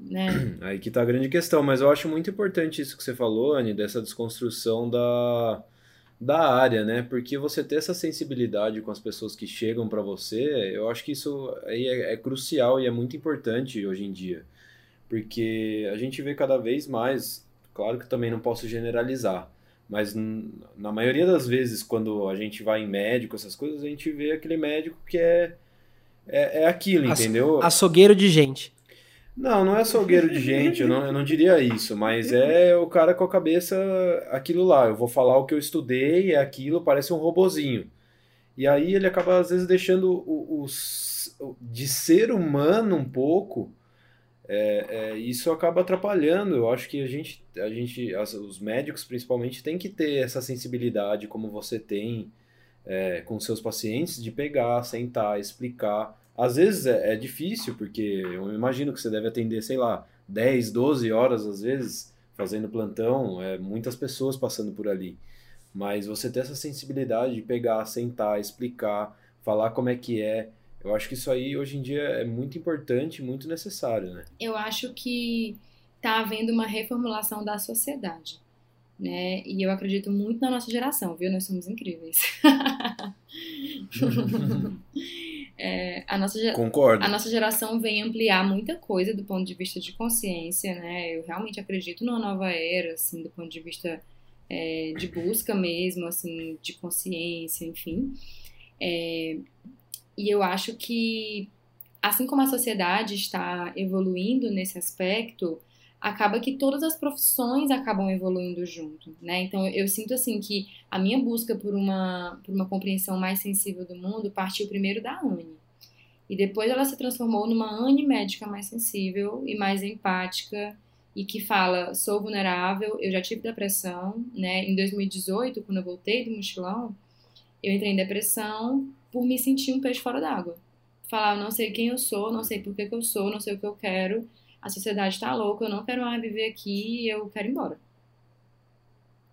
né? (clears throat) Aí que tá a grande questão, mas eu acho muito importante isso que você falou, Anne, dessa desconstrução da da área, né? Porque você ter essa sensibilidade com as pessoas que chegam para você, eu acho que isso aí é, é, crucial e é muito importante hoje em dia. Porque a gente vê cada vez mais, claro que também não posso generalizar, mas na maioria das vezes quando a gente vai em médico, essas coisas, a gente vê aquele médico que é, é, é aquilo, entendeu? Açougueiro de gente. Não, não é açougueiro de gente, eu não, eu não diria isso, mas é o cara com a cabeça aquilo lá. Eu vou falar o que eu estudei, é aquilo, parece um robozinho. E aí ele acaba às vezes deixando o, o de ser humano um pouco, é, é, isso acaba atrapalhando. Eu acho que a gente, a gente as, os médicos principalmente, tem que ter essa sensibilidade como você tem é, com seus pacientes, de pegar, sentar, explicar às vezes é, é, difícil, porque eu imagino que você deve atender, sei lá, 10, 12 horas às vezes fazendo plantão, é, muitas pessoas passando por ali. Mas você ter essa sensibilidade de pegar, sentar, explicar, falar como é que é, eu acho que isso aí hoje em dia é muito importante, muito necessário, né? Eu acho que está havendo uma reformulação da sociedade, né? E eu acredito muito na nossa geração, viu? Nós somos incríveis. (laughs) É, a, nossa, Concordo. a nossa geração vem ampliar muita coisa do ponto de vista de consciência, né? Eu realmente acredito numa nova era, assim, do ponto de vista é, de busca mesmo, assim, de consciência, enfim. É, e eu acho que, assim como a sociedade está evoluindo nesse aspecto, acaba que todas as profissões acabam evoluindo junto, né? Então eu sinto assim que a minha busca por uma por uma compreensão mais sensível do mundo partiu primeiro da Anne. E depois ela se transformou numa Anne médica mais sensível e mais empática e que fala: sou vulnerável, eu já tive depressão, né? Em 2018, quando eu voltei do mochilão, eu entrei em depressão por me sentir um peixe fora d'água. Falar: não sei quem eu sou, não sei por que, que eu sou, não sei o que eu quero, a sociedade tá louca, eu não quero mais viver aqui, eu quero ir embora.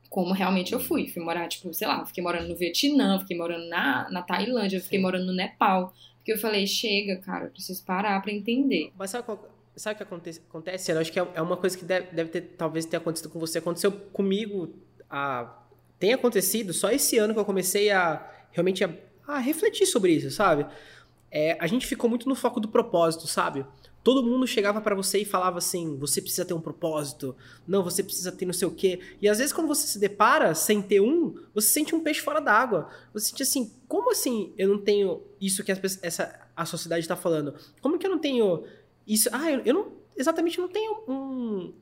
Como realmente eu fui. Fui morar, tipo, sei lá, fiquei morando no Vietnã, fiquei morando na, na Tailândia, fiquei morando no Nepal. Porque eu falei, chega, cara, eu preciso parar pra entender. Mas sabe qual, Sabe o que acontece? acontece? Eu acho que é, é uma coisa que deve, deve ter, talvez ter acontecido com você. Aconteceu comigo, a, tem acontecido só esse ano que eu comecei a realmente a, a refletir sobre isso, sabe? É, a gente ficou muito no foco do propósito, sabe? Todo mundo chegava para você e falava assim: você precisa ter um propósito, não, você precisa ter não sei o quê. E às vezes, quando você se depara sem ter um, você sente um peixe fora d'água. Você sente assim: como assim eu não tenho isso que essa, a sociedade está falando? Como que eu não tenho isso. Ah, eu, eu não. Exatamente não tenho um,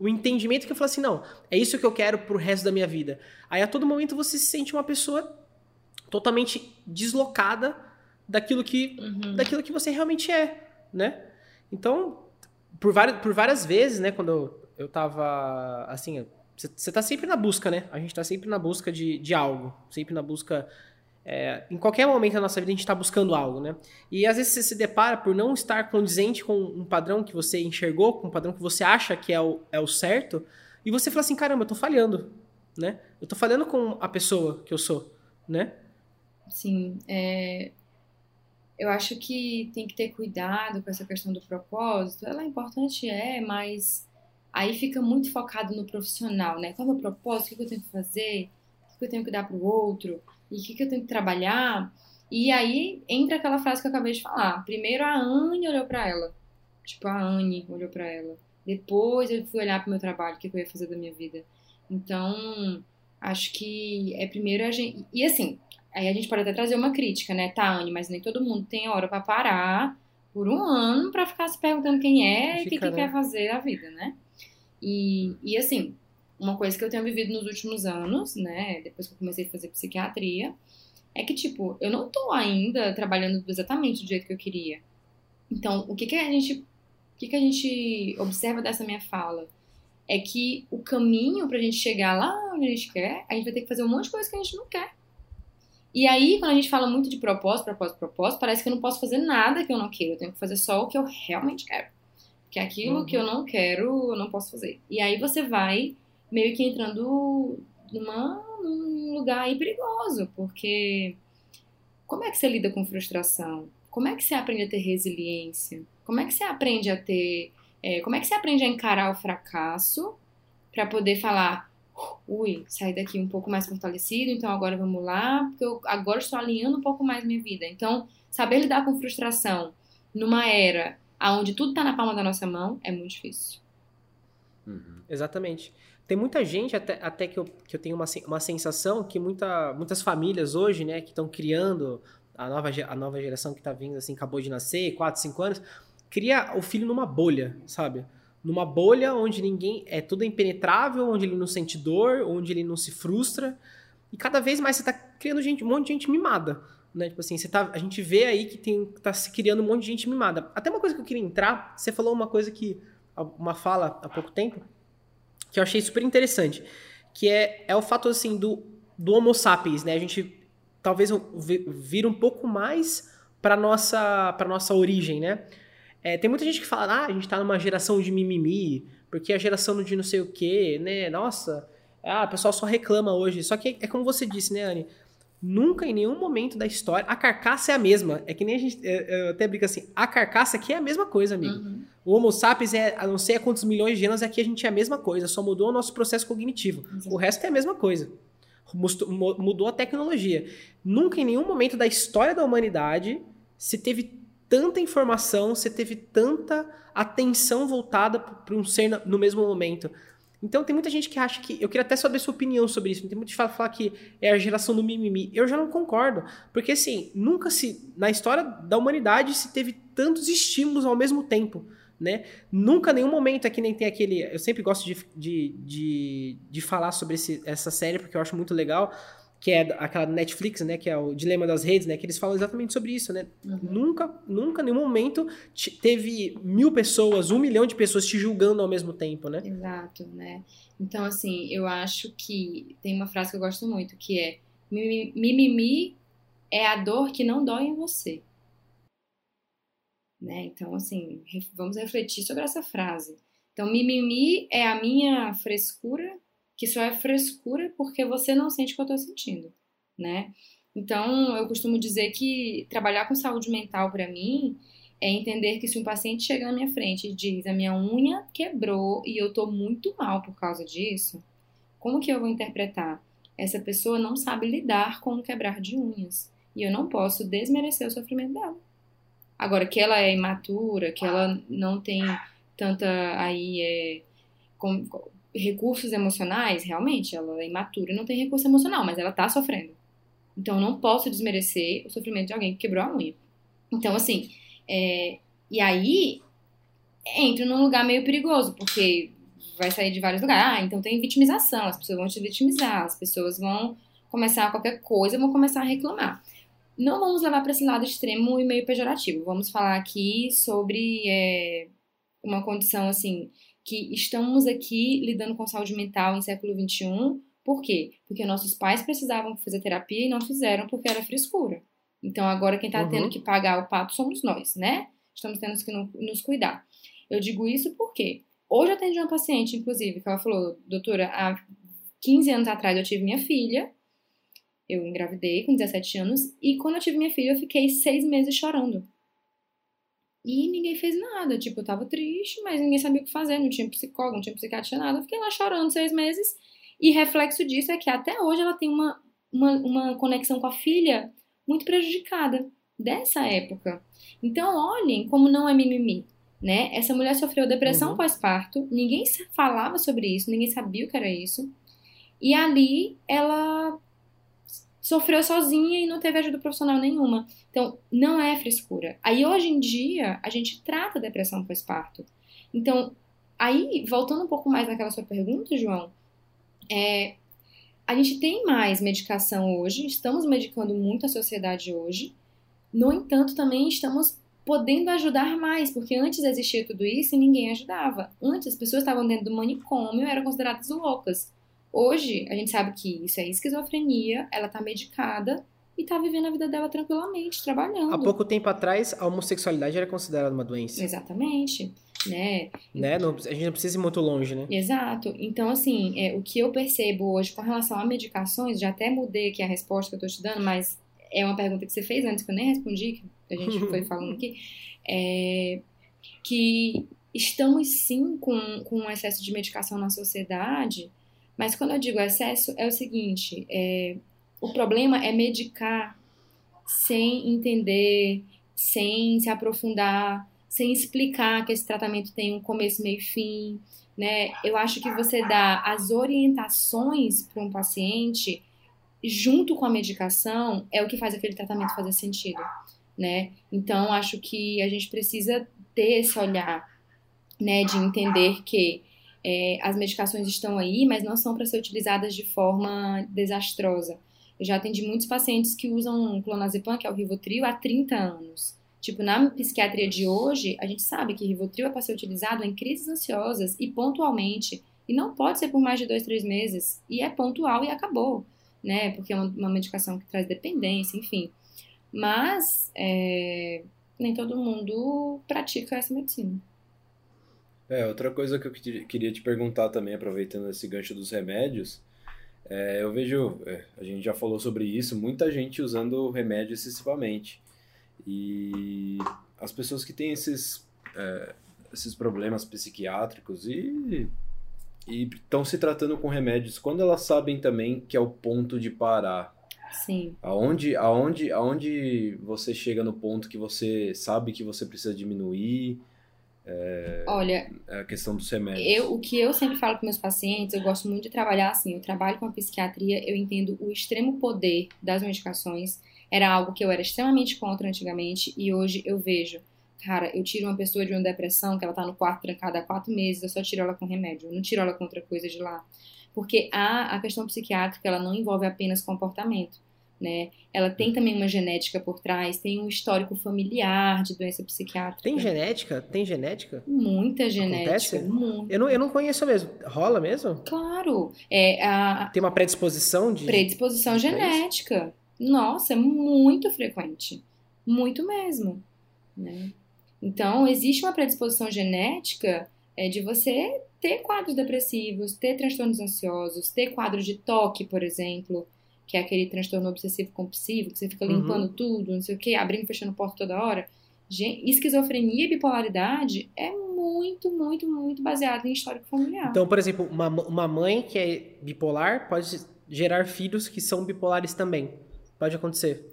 um entendimento que eu falo assim, não, é isso que eu quero pro resto da minha vida. Aí a todo momento você se sente uma pessoa totalmente deslocada daquilo que, uhum. daquilo que você realmente é, né? Então, por várias, por várias vezes, né, quando eu, eu tava, assim, você tá sempre na busca, né? A gente tá sempre na busca de, de algo, sempre na busca é, em qualquer momento da nossa vida a gente está buscando algo, né? E às vezes você se depara por não estar condizente com um padrão que você enxergou, com um padrão que você acha que é o, é o certo, e você fala assim, caramba, eu tô falhando, né? Eu tô falhando com a pessoa que eu sou, né? Sim, é... eu acho que tem que ter cuidado com essa questão do propósito. Ela é importante, é, mas aí fica muito focado no profissional, né? Qual é o meu propósito? O que eu tenho que fazer? O que eu tenho que dar para o outro? e o que, eu tenho que trabalhar. E aí entra aquela frase que eu acabei de falar. Primeiro a Anne olhou para ela. Tipo, a Anne olhou para ela. Depois eu fui olhar pro meu trabalho, o que eu ia fazer da minha vida. Então, acho que é primeiro a gente. E assim, aí a gente pode até trazer uma crítica, né? Tá, Anne, mas nem todo mundo tem hora para parar por um ano para ficar se perguntando quem é e o que, que quer fazer da vida, né? E, e assim, uma coisa que eu tenho vivido nos últimos anos, né, depois que eu comecei a fazer psiquiatria, é que, tipo, eu não tô ainda trabalhando exatamente do jeito que eu queria. Então, o que que a gente, o que que a gente observa dessa minha fala? É que o caminho pra gente chegar lá onde a gente quer, a gente vai ter que fazer um monte de coisa que a gente não quer. E aí, quando a gente fala muito de propósito, propósito, propósito, parece que eu não posso fazer nada que eu não quero. Eu tenho que fazer só o que eu realmente quero. Que é aquilo uhum. que eu não quero, eu não posso fazer. E aí você vai meio que entrando numa, num lugar aí perigoso, porque como é que você lida com frustração? Como é que você aprende a ter resiliência? Como é que você aprende a ter. É, como é que você aprende a encarar o fracasso para poder falar, ui, sair daqui um pouco mais fortalecido, então agora vamos lá, porque eu agora estou alinhando um pouco mais minha vida. Então, saber lidar com frustração numa era onde tudo está na palma da nossa mão é muito difícil. Uhum. Exatamente. Tem muita gente, até, até que, eu, que eu tenho uma, uma sensação que muita, muitas famílias hoje, né, que estão criando a nova, a nova geração que está vindo, assim, acabou de nascer, 4, 5 anos, cria o filho numa bolha, sabe? Numa bolha onde ninguém. É tudo impenetrável, onde ele não sente dor, onde ele não se frustra. E cada vez mais você está criando gente, um monte de gente mimada. Né? Tipo assim, você tá, a gente vê aí que tem, tá se criando um monte de gente mimada. Até uma coisa que eu queria entrar, você falou uma coisa que. Uma fala há pouco tempo, que eu achei super interessante, que é, é o fato assim do, do Homo sapiens, né? A gente talvez vir um pouco mais para nossa para nossa origem, né? É, tem muita gente que fala, ah, a gente tá numa geração de mimimi, porque a geração de não sei o quê, né? Nossa, ah, o pessoal só reclama hoje. Só que é como você disse, né, Anne? Nunca em nenhum momento da história. A carcaça é a mesma. É que nem a gente. Eu até brinco assim. A carcaça aqui é a mesma coisa, amigo. Uhum. O Homo sapiens é, a não sei a quantos milhões de anos, aqui a gente é a mesma coisa. Só mudou o nosso processo cognitivo. Uhum. O resto é a mesma coisa. Mudou a tecnologia. Nunca em nenhum momento da história da humanidade se teve tanta informação, se teve tanta atenção voltada para um ser no mesmo momento. Então tem muita gente que acha que. Eu queria até saber sua opinião sobre isso. Tem muita gente que fala, que é a geração do mimimi. Eu já não concordo. Porque assim, nunca se. Na história da humanidade se teve tantos estímulos ao mesmo tempo. Né? Nunca, nenhum momento aqui nem tem aquele. Eu sempre gosto de, de, de, de falar sobre esse, essa série porque eu acho muito legal. Que é aquela Netflix, né, que é o Dilema das Redes, né, que eles falam exatamente sobre isso, né? Uhum. Nunca, nunca, em nenhum momento te- teve mil pessoas, um milhão de pessoas te julgando ao mesmo tempo, né? Exato, né? Então, assim, eu acho que tem uma frase que eu gosto muito, que é "Mimi- mimimi é a dor que não dói em você. Né? Então, assim, vamos refletir sobre essa frase. Então, mimimi é a minha frescura, que só é frescura porque você não sente o que eu tô sentindo, né? Então, eu costumo dizer que trabalhar com saúde mental para mim é entender que se um paciente chega na minha frente e diz a minha unha quebrou e eu tô muito mal por causa disso, como que eu vou interpretar? Essa pessoa não sabe lidar com o quebrar de unhas e eu não posso desmerecer o sofrimento dela. Agora, que ela é imatura, que ela não tem tanta aí é, com- recursos emocionais, realmente, ela é imatura e não tem recurso emocional, mas ela tá sofrendo. Então, eu não posso desmerecer o sofrimento de alguém que quebrou a unha. Então, assim, é, e aí entra num lugar meio perigoso, porque vai sair de vários lugares. Ah, então tem vitimização, as pessoas vão te vitimizar, as pessoas vão começar qualquer coisa, vão começar a reclamar. Não vamos levar para esse lado extremo e meio pejorativo. Vamos falar aqui sobre é, uma condição assim que estamos aqui lidando com saúde mental em século XXI. Por quê? Porque nossos pais precisavam fazer terapia e não fizeram porque era frescura. Então agora quem está Uhum. tendo que pagar o pato somos nós, né? Estamos tendo que no- nos cuidar. Eu digo isso porque hoje eu atendi uma paciente, inclusive, que ela falou, doutora, há 15 anos atrás eu tive minha filha, eu engravidei com 17 anos, e quando eu tive minha filha eu fiquei seis meses chorando. E ninguém fez nada, tipo, eu tava triste, mas ninguém sabia o que fazer, não tinha psicólogo, não tinha psiquiatra, nada. Eu fiquei lá chorando seis meses, e reflexo disso é que até hoje ela tem uma, uma, uma conexão com a filha muito prejudicada dessa época. Então, olhem como não é mimimi, né? Essa mulher sofreu depressão Uhum. pós-parto, ninguém falava sobre isso, ninguém sabia o que era isso. E ali ela sofreu sozinha e não teve ajuda profissional nenhuma. Então, não é frescura. Aí, hoje em dia, a gente trata depressão pós-parto. Então, aí, voltando um pouco mais naquela sua pergunta, João, é, a gente tem mais medicação hoje, estamos medicando muito a sociedade hoje. No entanto, também estamos podendo ajudar mais, porque antes existia tudo isso e ninguém ajudava. Antes, as pessoas estavam dentro do manicômio eram consideradas loucas. Hoje, a gente sabe que isso é esquizofrenia, ela tá medicada e tá vivendo a vida dela tranquilamente, trabalhando. Há pouco tempo atrás, a homossexualidade era considerada uma doença, Exatamente, né? né? Não- a gente não precisa ir muito longe, né? Exato. Então, assim, é, o que eu percebo hoje com relação a medicações, já até mudei aqui a resposta que eu tô te dando, mas é uma pergunta que você fez antes que eu nem respondi, que a gente foi (laughs) falando aqui, é que estamos sim com, com um excesso de medicação na sociedade, mas quando eu digo excesso, é o seguinte, é, o problema é medicar sem entender, sem se aprofundar, sem explicar que esse tratamento tem um começo, meio e fim, né? Eu acho que você dá as orientações para um paciente junto com a medicação é o que faz aquele tratamento fazer sentido, né? Então acho que a gente precisa ter esse olhar, né, de entender que é, as medicações estão aí, mas não são para ser utilizadas de forma desastrosa. Eu já atendi muitos pacientes que usam clonazepam, que é o Rivotril, há 30 anos. Tipo, na psiquiatria de hoje, a gente sabe que Rivotril é para ser utilizado em crises ansiosas e pontualmente. E não pode ser por mais de dois, três meses. E é pontual e acabou, né? Porque é uma, uma medicação que traz dependência, enfim. Mas é, nem todo mundo pratica essa medicina. É, outra coisa que eu que- queria te perguntar também, aproveitando esse gancho dos remédios, é, eu vejo, é, a gente já falou sobre isso, muita gente usando remédio excessivamente. E as pessoas que têm esses, é, esses problemas psiquiátricos e estão se tratando com remédios, quando elas sabem também que é o ponto de parar, Sim. aonde, aonde, aonde você chega no ponto que você sabe que você precisa diminuir Olha, a questão dos remédios? Eu, o que eu sempre falo com meus pacientes, eu gosto muito de trabalhar assim. Eu trabalho com a psiquiatria, eu entendo o extremo poder das medicações. Era algo que eu era extremamente contra antigamente e hoje eu vejo. Cara, eu tiro uma pessoa de uma depressão que ela tá no quarto trancada há quatro meses, eu só tiro ela com remédio. Eu não tiro ela com outra coisa de lá. Porque a, a questão psiquiátrica, ela não envolve apenas comportamento, né? Ela tem também uma genética por trás, tem um histórico familiar de doença psiquiátrica. Tem genética? Tem genética? Muita genética. Acontece? Muito. Eu não, eu não conheço mesmo. Rola mesmo? Claro. É, a Tem uma predisposição de. predisposição de- genética. Nossa, é muito frequente. Muito mesmo. Né? Então, existe uma predisposição genética é, de você ter quadros depressivos, ter transtornos ansiosos, ter quadros de toque, por exemplo, que é aquele transtorno obsessivo compulsivo, que você fica Uhum. limpando tudo, não sei o quê, abrindo e fechando porta toda hora. Gen- Esquizofrenia e bipolaridade é muito, muito, muito baseado em histórico familiar. Então, por exemplo, uma, uma mãe que é bipolar pode gerar filhos que são bipolares também. Pode acontecer.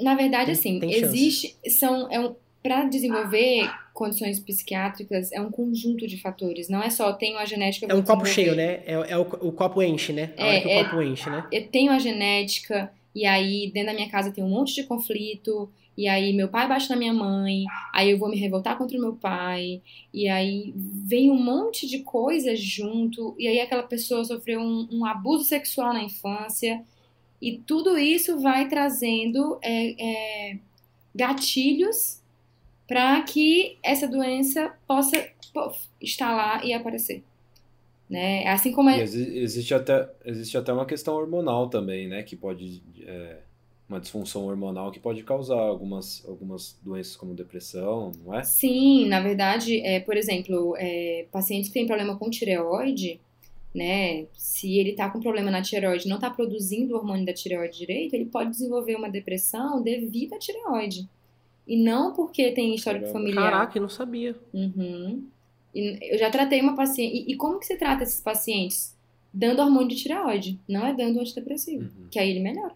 Na verdade, Tem- assim, tem existe. São, é um, para desenvolver condições psiquiátricas, é um conjunto de fatores. Não é só tenho a genética. É um copo cheio, né? É, é o, o copo enche, né? A hora É, que é- o copo enche, né? Eu tenho a genética, e aí dentro da minha casa tem um monte de conflito. E aí meu pai bate na minha mãe, aí eu vou me revoltar contra o meu pai, e aí vem um monte de coisas junto, e aí aquela pessoa sofreu um, um abuso sexual na infância, e tudo isso vai trazendo é, é, gatilhos para que essa doença possa pof, instalar e aparecer. Né? Assim como é. exi- existe até, existe até uma questão hormonal também, né? Que pode. é, uma disfunção hormonal que pode causar algumas, algumas doenças como depressão, não é? Sim, na verdade, é, por exemplo, é, pacientes que têm problema com tireoide, né? Se ele tá com problema na tireoide e não tá produzindo o hormônio da tireoide direito, ele pode desenvolver uma depressão devido à tireoide. E não porque tem histórico Caramba. familiar. Caraca, eu não sabia. Uhum. E eu já tratei uma paciente. E, e como que se trata esses pacientes? Dando hormônio de tireoide, não é dando antidepressivo. Uhum. Que aí ele melhora,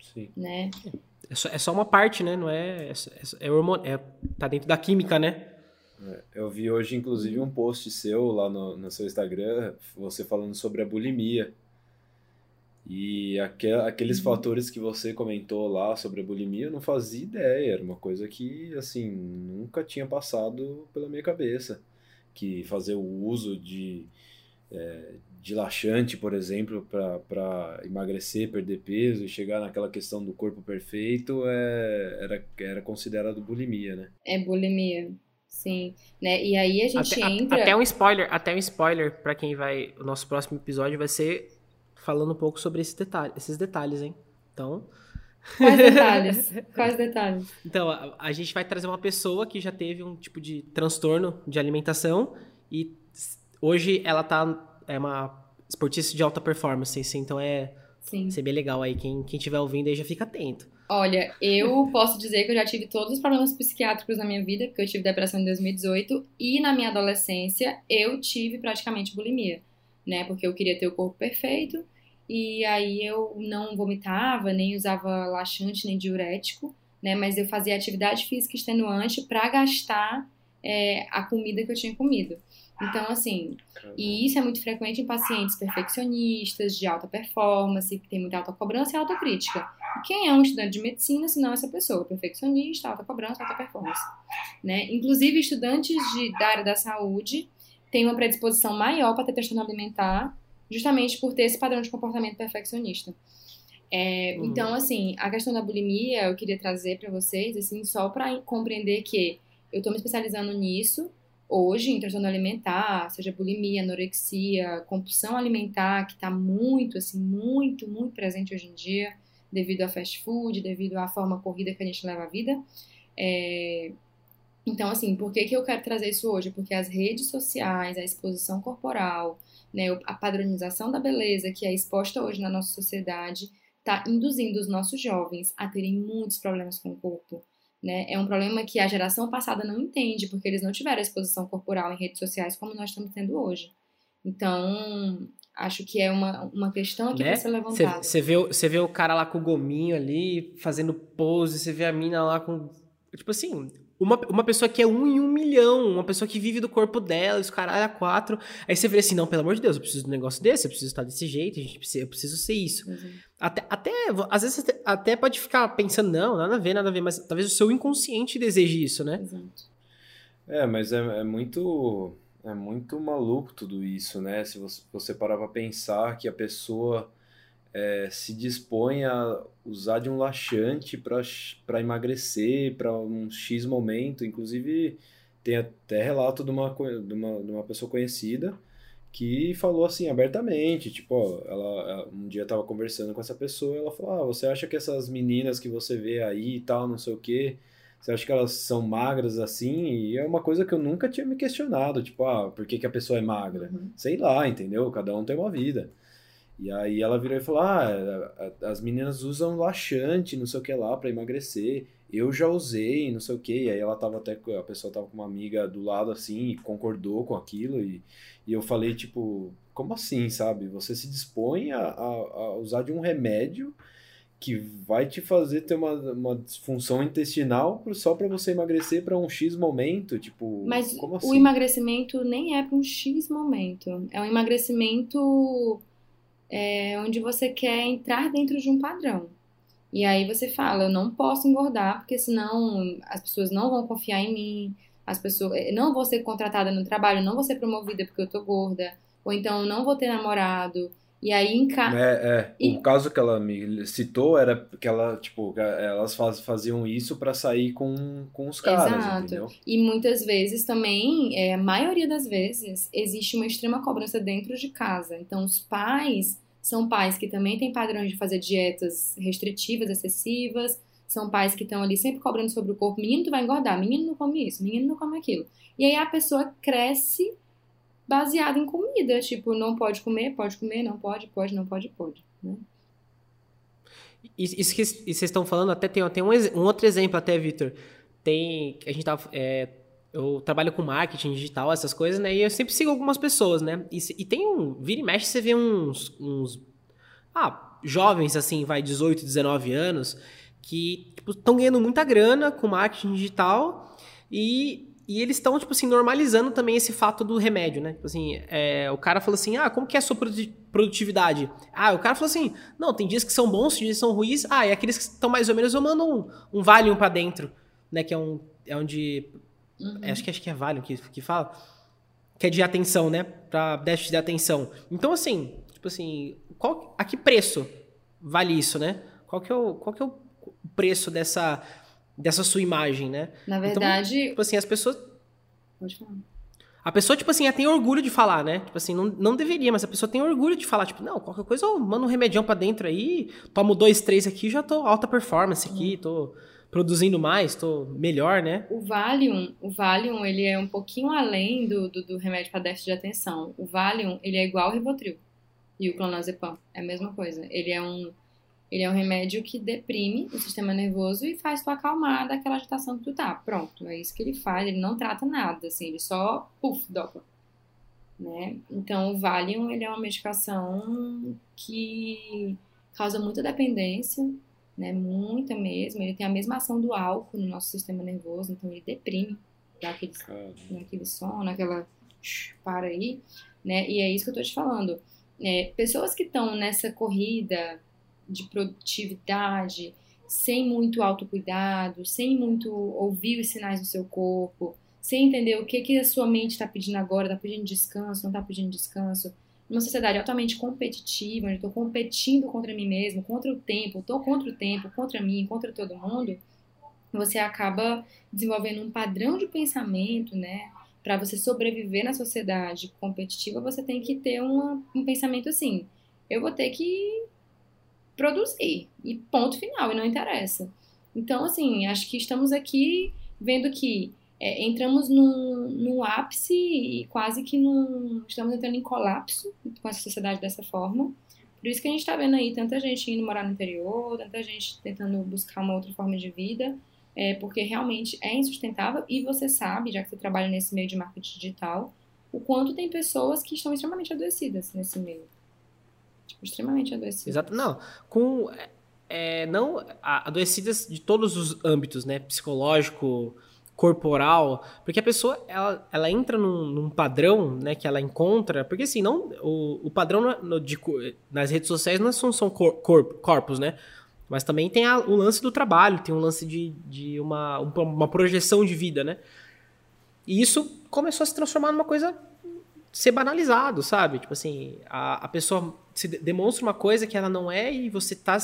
Sim. né? É só, é só uma parte, né? Não é. É, é, é hormônio. É, tá dentro da química, né? É, Eu vi hoje, inclusive, um post seu lá no, no seu Instagram, você falando sobre a bulimia. E aque- aqueles Uhum. fatores que você comentou lá sobre a bulimia, eu não fazia ideia. Era uma coisa que, assim, nunca tinha passado pela minha cabeça. Que fazer o uso de, é, de laxante, por exemplo, para emagrecer, perder peso e chegar naquela questão do corpo perfeito, é, era, era considerado bulimia, né? É bulimia. Sim. Né? E aí a gente Até, entra. até um spoiler, até um spoiler para quem vai. O nosso próximo episódio vai ser falando um pouco sobre esse detalhe, esses detalhes, hein? Então, Quais (laughs) detalhes? Quais detalhes? então a, a gente vai trazer uma pessoa que já teve um tipo de transtorno de alimentação e hoje ela tá é uma esportista de alta performance, assim, então é Sim. ser bem legal aí quem quem estiver ouvindo aí já fica atento. Olha, eu (laughs) posso dizer que eu já tive todos os problemas psiquiátricos na minha vida, porque eu tive depressão em 2018 e na minha adolescência eu tive praticamente bulimia, né? Porque eu queria ter o corpo perfeito e aí eu não vomitava, nem usava laxante, nem diurético, né? Mas eu fazia atividade física extenuante para gastar é, a comida que eu tinha comido. Então, assim, e isso é muito frequente em pacientes perfeccionistas, de alta performance, que tem muita alta cobrança e alta crítica. Quem é um estudante de medicina, se não essa pessoa? Perfeccionista, alta cobrança, alta performance. Né? Inclusive, estudantes de, da área da saúde têm uma predisposição maior para ter transtorno alimentar, justamente por ter esse padrão de comportamento perfeccionista. É, Uhum. Então, assim, a questão da bulimia eu queria trazer para vocês, assim, só para compreender que eu estou me especializando nisso hoje em transtorno alimentar, seja bulimia, anorexia, compulsão alimentar, que está muito, assim, muito, muito presente hoje em dia, devido ao fast food, devido à forma corrida que a gente leva a vida. É, Então, assim, por que, que eu quero trazer isso hoje? Porque as redes sociais, a exposição corporal, né, a padronização da beleza que é exposta hoje na nossa sociedade, está induzindo os nossos jovens a terem muitos problemas com o corpo. Né? É um problema que a geração passada não entende, porque eles não tiveram exposição corporal em redes sociais como nós estamos tendo hoje. Então, acho que é uma, uma questão aqui Né? para ser levantada. Você vê, vê o cara lá com o gominho ali, fazendo pose, você vê a mina lá com. Tipo assim, uma, uma pessoa que é um em um milhão, uma pessoa que vive do corpo dela, os caralho a quatro. Aí você vê assim, não, pelo amor de Deus, eu preciso de um negócio desse, eu preciso estar desse jeito, a gente precisa, eu preciso ser isso. Uhum. Até, até, às vezes, até- até pode ficar pensando, não, nada a ver, nada a ver, mas talvez o seu inconsciente deseje isso, né? Exato. É, mas é, é muito. É muito maluco tudo isso, né? Se você, você parar pra pensar que a pessoa é, se dispõe a usar de um laxante para emagrecer, para um X momento. Inclusive, tem até relato de uma, de uma, de uma pessoa conhecida que falou assim abertamente, tipo, ó, ela, um dia tava conversando com essa pessoa, ela falou: "Ah, você acha que essas meninas que você vê aí e tal, não sei o quê, você acha que elas são magras assim?" E é uma coisa que eu nunca tinha me questionado, tipo, ah, por que, que a pessoa é magra? Uhum. Sei lá, entendeu? Cada um tem uma vida. E aí ela virou e falou: Ah, as meninas usam laxante, não sei o que lá, para emagrecer. Eu já usei, não sei o que. E aí ela tava até. A pessoa tava com uma amiga do lado assim e concordou com aquilo. E, e eu falei, tipo, como assim, sabe? Você se dispõe a, a, a usar de um remédio que vai te fazer ter uma, uma disfunção intestinal só para você emagrecer para um X momento, tipo, Mas como assim? o emagrecimento nem é para um X momento. É um emagrecimento é, onde você quer entrar dentro de um padrão. E aí você fala, eu não posso engordar, porque senão as pessoas não vão confiar em mim, as pessoas eh, não vou ser contratada no trabalho, não vou ser promovida porque eu tô gorda, ou então não vou ter namorado. E aí em casa. É, é. E- O caso que ela me citou era que ela, tipo, elas faz- faziam isso pra sair com, com os caras, Exato. entendeu? E muitas vezes também, é, a maioria das vezes, existe uma extrema cobrança dentro de casa. Então, os pais são pais que também têm padrões de fazer dietas restritivas, excessivas. São pais que estão ali sempre cobrando sobre o corpo. Menino, tu vai engordar. Menino não come isso. Menino não come aquilo. E aí a pessoa cresce baseada em comida. Tipo, não pode comer, pode comer, não pode, pode, não pode, pode. Né? Isso que vocês estão falando, até tem, tem um, um outro exemplo até, Vitor. Tem. A gente tava. é, eu trabalho com marketing digital, essas coisas, né? E eu sempre sigo algumas pessoas, né? E, e tem um. Vira e mexe, você vê uns. uns ah, jovens, assim, vai, 18, 19 anos, que estão ganhando muita grana com marketing digital e, e eles estão, tipo assim, normalizando também esse fato do remédio, né? Tipo assim, é, o cara falou assim, ah, como que é a sua produ- produtividade? Ah, o cara falou assim, não, tem dias que são bons, dias que são ruins. Ah, e aqueles que estão mais ou menos, eu mando um, um Valium pra dentro, né? Que é um, é onde Uhum. é, acho que acho que é Valium que, que fala. Que é de atenção, né? Pra déficit de atenção. Então, assim, tipo assim, qual, a que preço vale isso, né? Qual que é o, qual que é o preço dessa, dessa sua imagem, né? Na verdade. Tipo assim, as pessoas. Pode falar. A pessoa, tipo assim, tem orgulho de falar, né? Tipo assim, não, não deveria, mas a pessoa tem orgulho de falar, tipo, não, qualquer coisa eu mando um remedião pra dentro aí, tomo dois, três aqui, já tô alta performance aqui, tô produzindo mais, tô melhor, né? O Valium, o Valium, ele é um pouquinho além do, do, do remédio para déficit de atenção. O Valium, ele é igual ao Rivotril e o clonazepam, é a mesma coisa. Ele é um ele é um remédio que deprime o sistema nervoso e faz tu acalmar daquela agitação que tu tá. Pronto, é isso que ele faz. Ele não trata nada, assim, ele só, puf, dopa. Né? Então, o Valium, ele é uma medicação que causa muita dependência, né? Muita mesmo. Ele tem a mesma ação do álcool no nosso sistema nervoso, então ele deprime, dá aquele, Cara, naquele sono, aquela shh, para aí, né? E é isso que eu tô te falando. É, pessoas que estão nessa corrida de produtividade, sem muito autocuidado, sem muito ouvir os sinais do seu corpo, sem entender o que, que a sua mente está pedindo agora, está pedindo descanso, não está pedindo descanso, numa sociedade altamente competitiva, onde estou competindo contra mim mesmo, contra o tempo, estou contra o tempo, contra mim, contra todo mundo, você acaba desenvolvendo um padrão de pensamento, né? Para você sobreviver na sociedade competitiva, você tem que ter uma, um pensamento assim: eu vou ter que produzir, e ponto final, e não interessa. Então, assim, acho que estamos aqui vendo que é, entramos num, num ápice e quase que num, estamos entrando em colapso com essa sociedade dessa forma. Por isso que a gente está vendo aí tanta gente indo morar no interior, tanta gente tentando buscar uma outra forma de vida, é, porque realmente é insustentável. E você sabe, já que você trabalha nesse meio de marketing digital, o quanto tem pessoas que estão extremamente adoecidas nesse meio. Tipo, extremamente adoecidas. Exato. Não, com. É, não a- adoecidas de todos os âmbitos, né? Psicológico, corporal, porque a pessoa ela, ela entra num, num padrão, né, que ela encontra, porque assim, não o, o padrão no- no- de nas redes sociais não são, são cor- corpo- corpos, né? Mas também tem a- o lance do trabalho, tem o lance de, de uma, uma projeção de vida, né? E isso começou a se transformar numa coisa ser banalizado, sabe? Tipo assim, a, a pessoa se demonstra uma coisa que ela não é e você está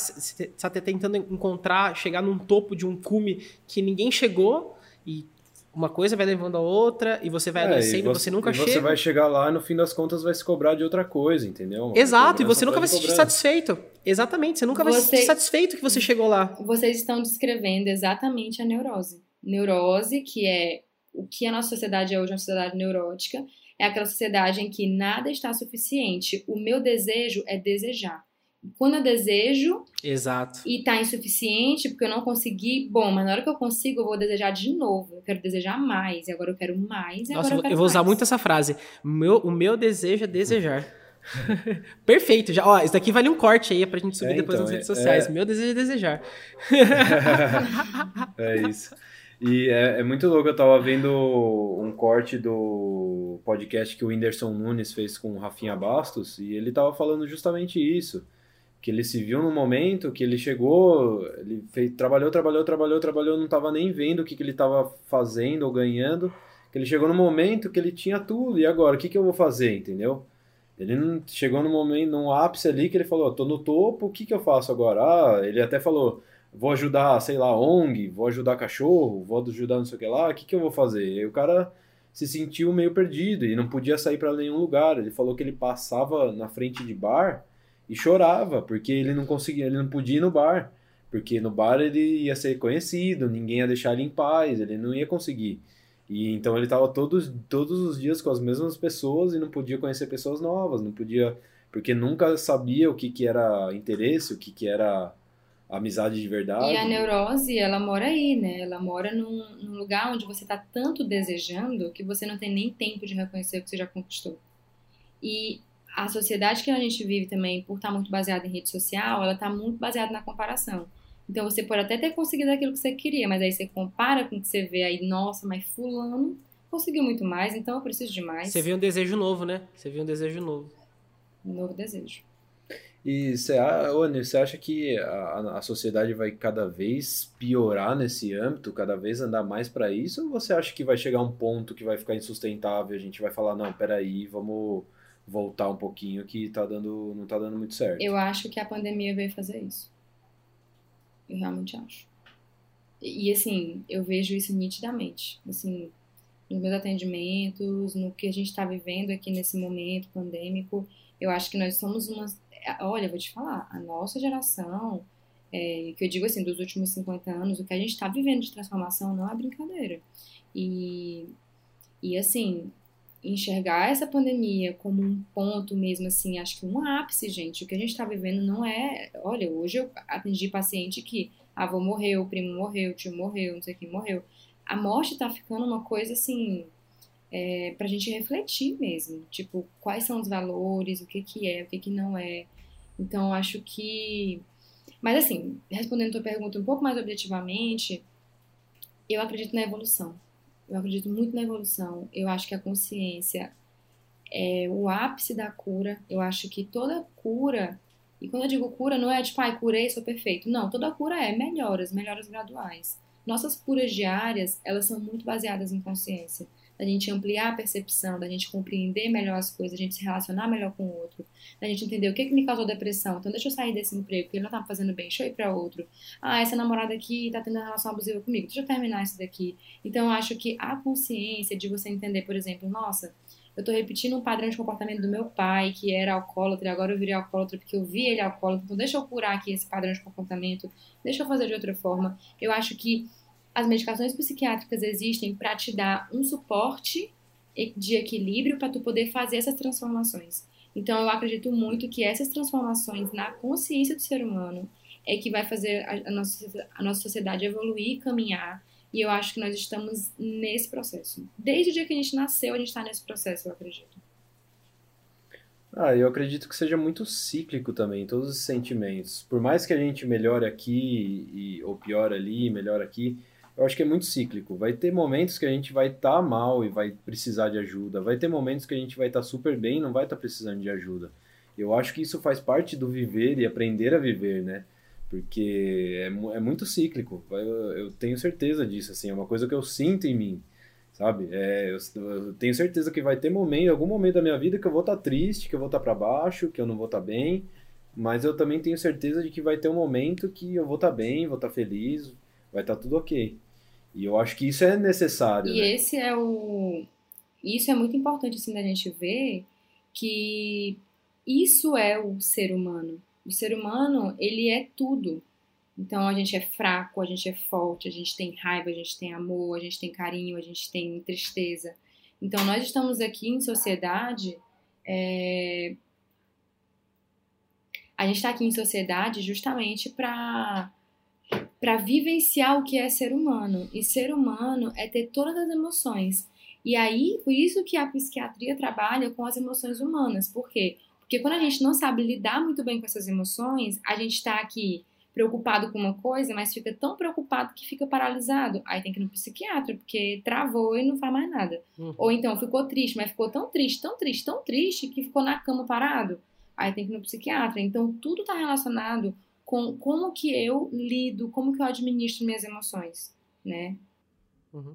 tá tentando encontrar, chegar num topo de um cume que ninguém chegou e uma coisa vai levando a outra e você vai é, adoecendo e você, você nunca e chega. você vai chegar lá e no fim das contas vai se cobrar de outra coisa, entendeu? Exato, e você nunca vai se sentir satisfeito. Exatamente, você nunca você... vai se sentir satisfeito que você chegou lá. Vocês estão descrevendo exatamente a neurose. Neurose, que é o que a nossa sociedade é hoje, uma sociedade neurótica, é aquela sociedade em que nada está suficiente. O meu desejo é desejar. Quando eu desejo Exato. e está insuficiente, porque eu não consegui, bom, mas na hora que eu consigo, eu vou desejar de novo. Eu quero desejar mais, e agora eu quero mais, e Nossa, agora eu quero eu vou mais. usar muito essa frase. Meu, o meu desejo é desejar. (laughs) Perfeito, já. Ó, isso daqui vale um corte aí pra gente subir É, depois então, nas redes é- sociais. é. Meu desejo é desejar. (laughs) É isso. E é, é muito louco, eu tava vendo um corte do podcast que o Whindersson Nunes fez com o Rafinha Bastos, e ele tava falando justamente isso. Que ele se viu num momento que ele chegou, ele fez, trabalhou, trabalhou, trabalhou, trabalhou, não tava nem vendo o que, que ele tava fazendo ou ganhando. Que ele chegou num momento que ele tinha tudo, e agora, o que, que eu vou fazer, entendeu? Ele não chegou num momento, num ápice ali que ele falou, tô no topo, o que que eu faço agora? Ah, ele até falou, vou ajudar, sei lá, ONG, vou ajudar cachorro, vou ajudar não sei o que lá, o que que eu vou fazer? E o cara se sentiu meio perdido e não podia sair para nenhum lugar. Ele falou que ele passava na frente de bar e chorava, porque ele não conseguia, ele não podia ir no bar, porque no bar ele ia ser conhecido, ninguém ia deixar ele em paz, ele não ia conseguir. E então ele estava todos, todos os dias com as mesmas pessoas e não podia conhecer pessoas novas, não podia, porque nunca sabia o que, que era interesse, o que, que era amizade de verdade. E a neurose, ela mora aí, né? Ela mora num, num lugar onde você tá tanto desejando que você não tem nem tempo de reconhecer o que você já conquistou. E a sociedade que a gente vive também, por estar muito baseada em rede social, ela tá muito baseada na comparação. Então você pode até ter conseguido aquilo que você queria, mas aí você compara com o que você vê aí, nossa, mas fulano conseguiu muito mais, então eu preciso de mais. Você viu um desejo novo, né? Você viu um desejo novo. Um novo desejo. E você, acha que a, a sociedade vai cada vez piorar nesse âmbito, cada vez andar mais para isso? Ou você acha que vai chegar um ponto que vai ficar insustentável a gente vai falar, não, peraí, vamos voltar um pouquinho que tá dando, não tá dando muito certo? Eu acho que a pandemia veio fazer isso. Eu realmente acho. E, e, assim, eu vejo isso nitidamente. Assim, nos meus atendimentos, no que a gente está vivendo aqui nesse momento pandêmico, eu acho que nós somos uma. Olha, vou te falar, a nossa geração, é, que eu digo assim, dos últimos 50 anos, o que a gente está vivendo de transformação não é brincadeira. E, e assim, enxergar essa pandemia como um ponto mesmo, assim, acho que um ápice, gente. O que a gente está vivendo não é. Olha, hoje eu atendi paciente que a avó morreu, o primo morreu, o tio morreu, não sei quem morreu. A morte tá ficando uma coisa assim. É, pra gente refletir mesmo. Tipo, quais são os valores, o que que é, o que que não é. Então, acho que. Mas, assim, respondendo a tua pergunta um pouco mais objetivamente, eu acredito na evolução. Eu acredito muito na evolução. Eu acho que a consciência é o ápice da cura. Eu acho que toda cura, e quando eu digo cura, não é tipo, ai, curei, sou perfeito. Não, toda cura é melhoras, melhoras graduais. Nossas curas diárias, elas são muito baseadas em consciência. Da gente ampliar a percepção, da gente compreender melhor as coisas, da gente se relacionar melhor com o outro, da gente entender o que, que me causou depressão. Então, deixa eu sair desse emprego, porque ele não tá me fazendo bem, deixa eu ir pra outro. Ah, essa namorada aqui tá tendo uma relação abusiva comigo, deixa eu terminar isso daqui. Então, eu acho que a consciência de você entender, por exemplo, nossa, eu tô repetindo um padrão de comportamento do meu pai, que era alcoólatra, e agora eu virei alcoólatra porque eu vi ele alcoólatra, então deixa eu curar aqui esse padrão de comportamento, deixa eu fazer de outra forma. Eu acho que as medicações psiquiátricas existem para te dar um suporte de equilíbrio para tu poder fazer essas transformações. Então, eu acredito muito que essas transformações na consciência do ser humano é que vai fazer a, nossa, a nossa sociedade evoluir, caminhar. E eu acho que nós estamos nesse processo. Desde o dia que a gente nasceu, a gente está nesse processo, eu acredito. Ah, eu acredito que seja muito cíclico também, todos os sentimentos. Por mais que a gente melhore aqui, e, ou piore ali, melhore aqui, eu acho que é muito cíclico. Vai ter momentos que a gente vai estar mal e vai precisar de ajuda. Vai ter momentos que a gente vai estar super bem e não vai estar precisando de ajuda. Eu acho que isso faz parte do viver e aprender a viver, né? Porque é, é muito cíclico. Eu, eu tenho certeza disso, assim, é uma coisa que eu sinto em mim. sabe? É, eu, eu, tenho certeza que vai ter momento, algum momento da minha vida que eu vou estar tá triste, que eu vou estar tá para baixo, que eu não vou estar tá bem, mas eu também tenho certeza de que vai ter um momento que eu vou estar tá bem, vou estar tá feliz, vai estar tá tudo ok. E eu acho que isso é necessário. E né? esse é o. Isso é muito importante assim da gente ver que isso é o ser humano. O ser humano, ele é tudo. Então a gente é fraco, a gente é forte, a gente tem raiva, a gente tem amor, a gente tem carinho, a gente tem tristeza. Então nós estamos aqui em sociedade. É... A gente está aqui em sociedade justamente para para vivenciar o que é ser humano. E ser humano é ter todas as emoções. E aí, por isso que a psiquiatria trabalha com as emoções humanas. Por quê? Porque quando a gente não sabe lidar muito bem com essas emoções, a gente está aqui preocupado com uma coisa, mas fica tão preocupado que fica paralisado. Aí tem que ir no psiquiatra, porque travou e não faz mais nada. Uhum. Ou então ficou triste, mas ficou tão triste, tão triste, tão triste que ficou na cama parado. Aí tem que ir no psiquiatra. Então tudo está relacionado com como que eu lido, como que eu administro minhas emoções, né? Uhum.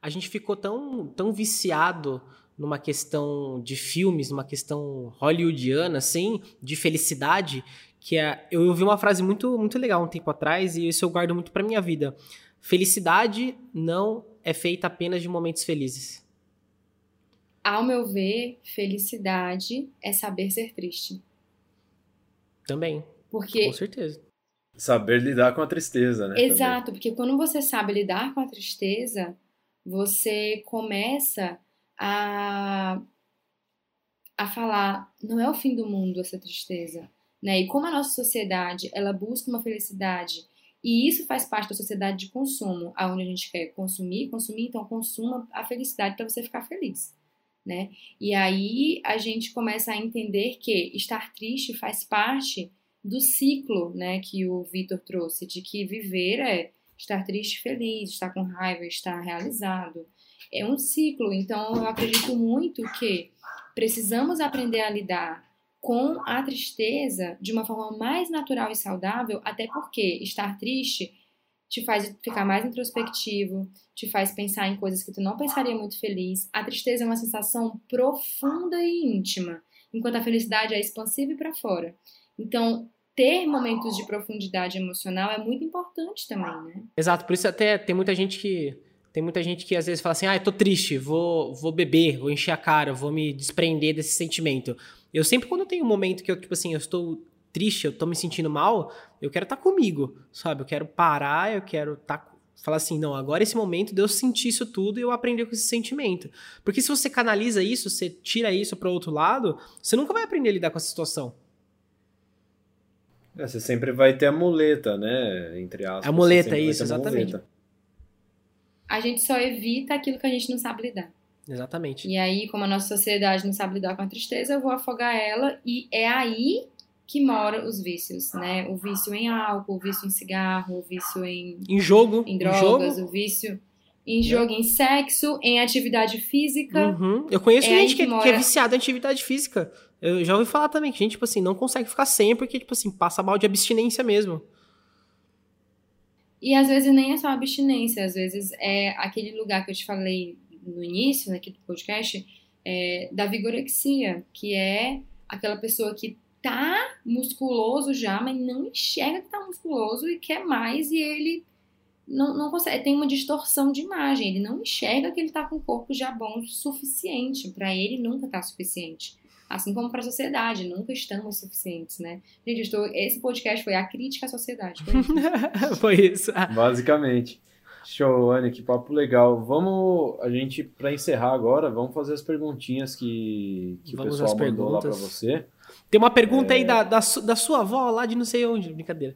A gente ficou tão, tão viciado numa questão de filmes, numa questão hollywoodiana, assim, de felicidade, que é, eu ouvi uma frase muito, muito legal um tempo atrás e isso eu guardo muito para minha vida. Felicidade não é feita apenas de momentos felizes. Ao meu ver, felicidade é saber ser triste. Também. Porque com certeza. Saber lidar com a tristeza, né? Exato, também. porque quando você sabe lidar com a tristeza, você começa a, a falar, não é o fim do mundo essa tristeza, né? E como a nossa sociedade, ela busca uma felicidade e isso faz parte da sociedade de consumo, aonde a gente quer consumir, consumir, então consuma a felicidade para você ficar feliz, né? E aí a gente começa a entender que estar triste faz parte do ciclo, né, que o Vitor trouxe, de que viver é estar triste, feliz, estar com raiva, estar realizado, é um ciclo. Então, eu acredito muito que precisamos aprender a lidar com a tristeza de uma forma mais natural e saudável, até porque estar triste te faz ficar mais introspectivo, te faz pensar em coisas que tu não pensaria muito feliz. A tristeza é uma sensação profunda e íntima, enquanto a felicidade é expansiva e para fora. Então, ter momentos de profundidade emocional é muito importante também, né? Exato, por isso até tem muita gente que tem muita gente que às vezes fala assim: ah, eu tô triste, vou, vou beber, vou encher a cara, vou me desprender desse sentimento. Eu sempre, quando eu tenho um momento que eu, tipo assim, eu estou triste, eu tô me sentindo mal, eu quero estar tá comigo, sabe? Eu quero parar, eu quero estar. Tá, falar assim, não, agora esse momento de eu sentir isso tudo e eu aprender com esse sentimento. Porque se você canaliza isso, você tira isso para outro lado, você nunca vai aprender a lidar com essa situação. É, você sempre vai ter a muleta, né? Entre aspas. A muleta, isso, exatamente. Muleta a gente só evita aquilo que a gente não sabe lidar. Exatamente. E aí, como a nossa sociedade não sabe lidar com a tristeza, eu vou afogar ela e é aí que mora os vícios, né? O vício em álcool, o vício em cigarro, o vício em em jogo, em drogas, o vício em jogo, em sexo, em atividade física. Uhum. Eu conheço é gente que, que, mora... que, é viciada em atividade física. Eu já ouvi falar também que gente, tipo assim, não consegue ficar sem porque, tipo assim, passa mal de abstinência mesmo. E às vezes nem é só abstinência, às vezes é aquele lugar que eu te falei no início aqui do podcast, é, da vigorexia, que é aquela pessoa que tá musculoso já, mas não enxerga que tá musculoso e quer mais e ele não, não consegue, tem uma distorção de imagem, ele não enxerga que ele tá com o corpo já bom o suficiente, para ele nunca tá suficiente assim como para a sociedade, nunca estamos suficientes, né? Gente, estou, esse podcast foi a crítica à sociedade. Foi isso. (laughs) foi isso. Basicamente. Show, Anne, que papo legal. Vamos, a gente, para encerrar agora, vamos fazer as perguntinhas que, que o pessoal mandou lá para você. Tem uma pergunta é... aí da, da, da, sua avó lá de não sei onde, brincadeira.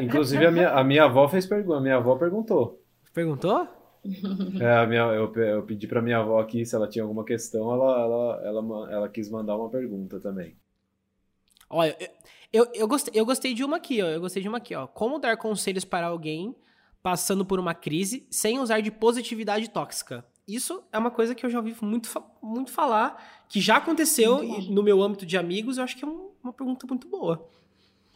Inclusive, a minha, a minha avó fez pergunta, a minha avó perguntou. Perguntou? (laughs) É, a minha, eu, eu pedi para minha avó aqui se ela tinha alguma questão, ela, ela, ela, ela quis mandar uma pergunta também. Olha, eu, eu, gostei, eu gostei de uma aqui, ó. Eu gostei de uma aqui, ó. Como dar conselhos para alguém passando por uma crise sem usar de positividade tóxica? Isso é uma coisa que eu já ouvi muito, muito falar, que já aconteceu no meu âmbito de amigos. Eu acho que é um, uma pergunta muito boa.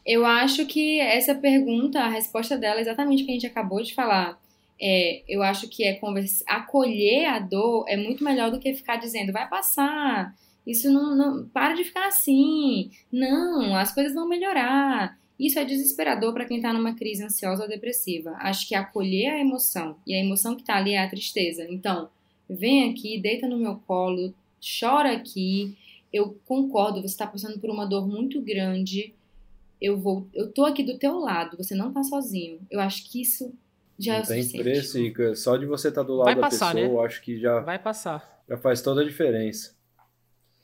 Eu acho que essa pergunta, a resposta dela é exatamente o que a gente acabou de falar É, eu acho que é conversa, acolher a dor é muito melhor do que ficar dizendo vai passar. Isso não, não para de ficar assim. Não, as coisas vão melhorar. Isso é desesperador para quem está numa crise ansiosa ou depressiva. Acho que acolher a emoção e a emoção que está ali é a tristeza. Então, vem aqui, deita no meu colo, chora aqui. Eu concordo, você está passando por uma dor muito grande. Eu vou, eu tô aqui do teu lado. Você não está sozinho. Eu acho que isso já não é o tem suficiente. preço, Ica. Só de você estar do lado Vai da passar, pessoa, né? acho que já, Vai passar. já faz toda a diferença.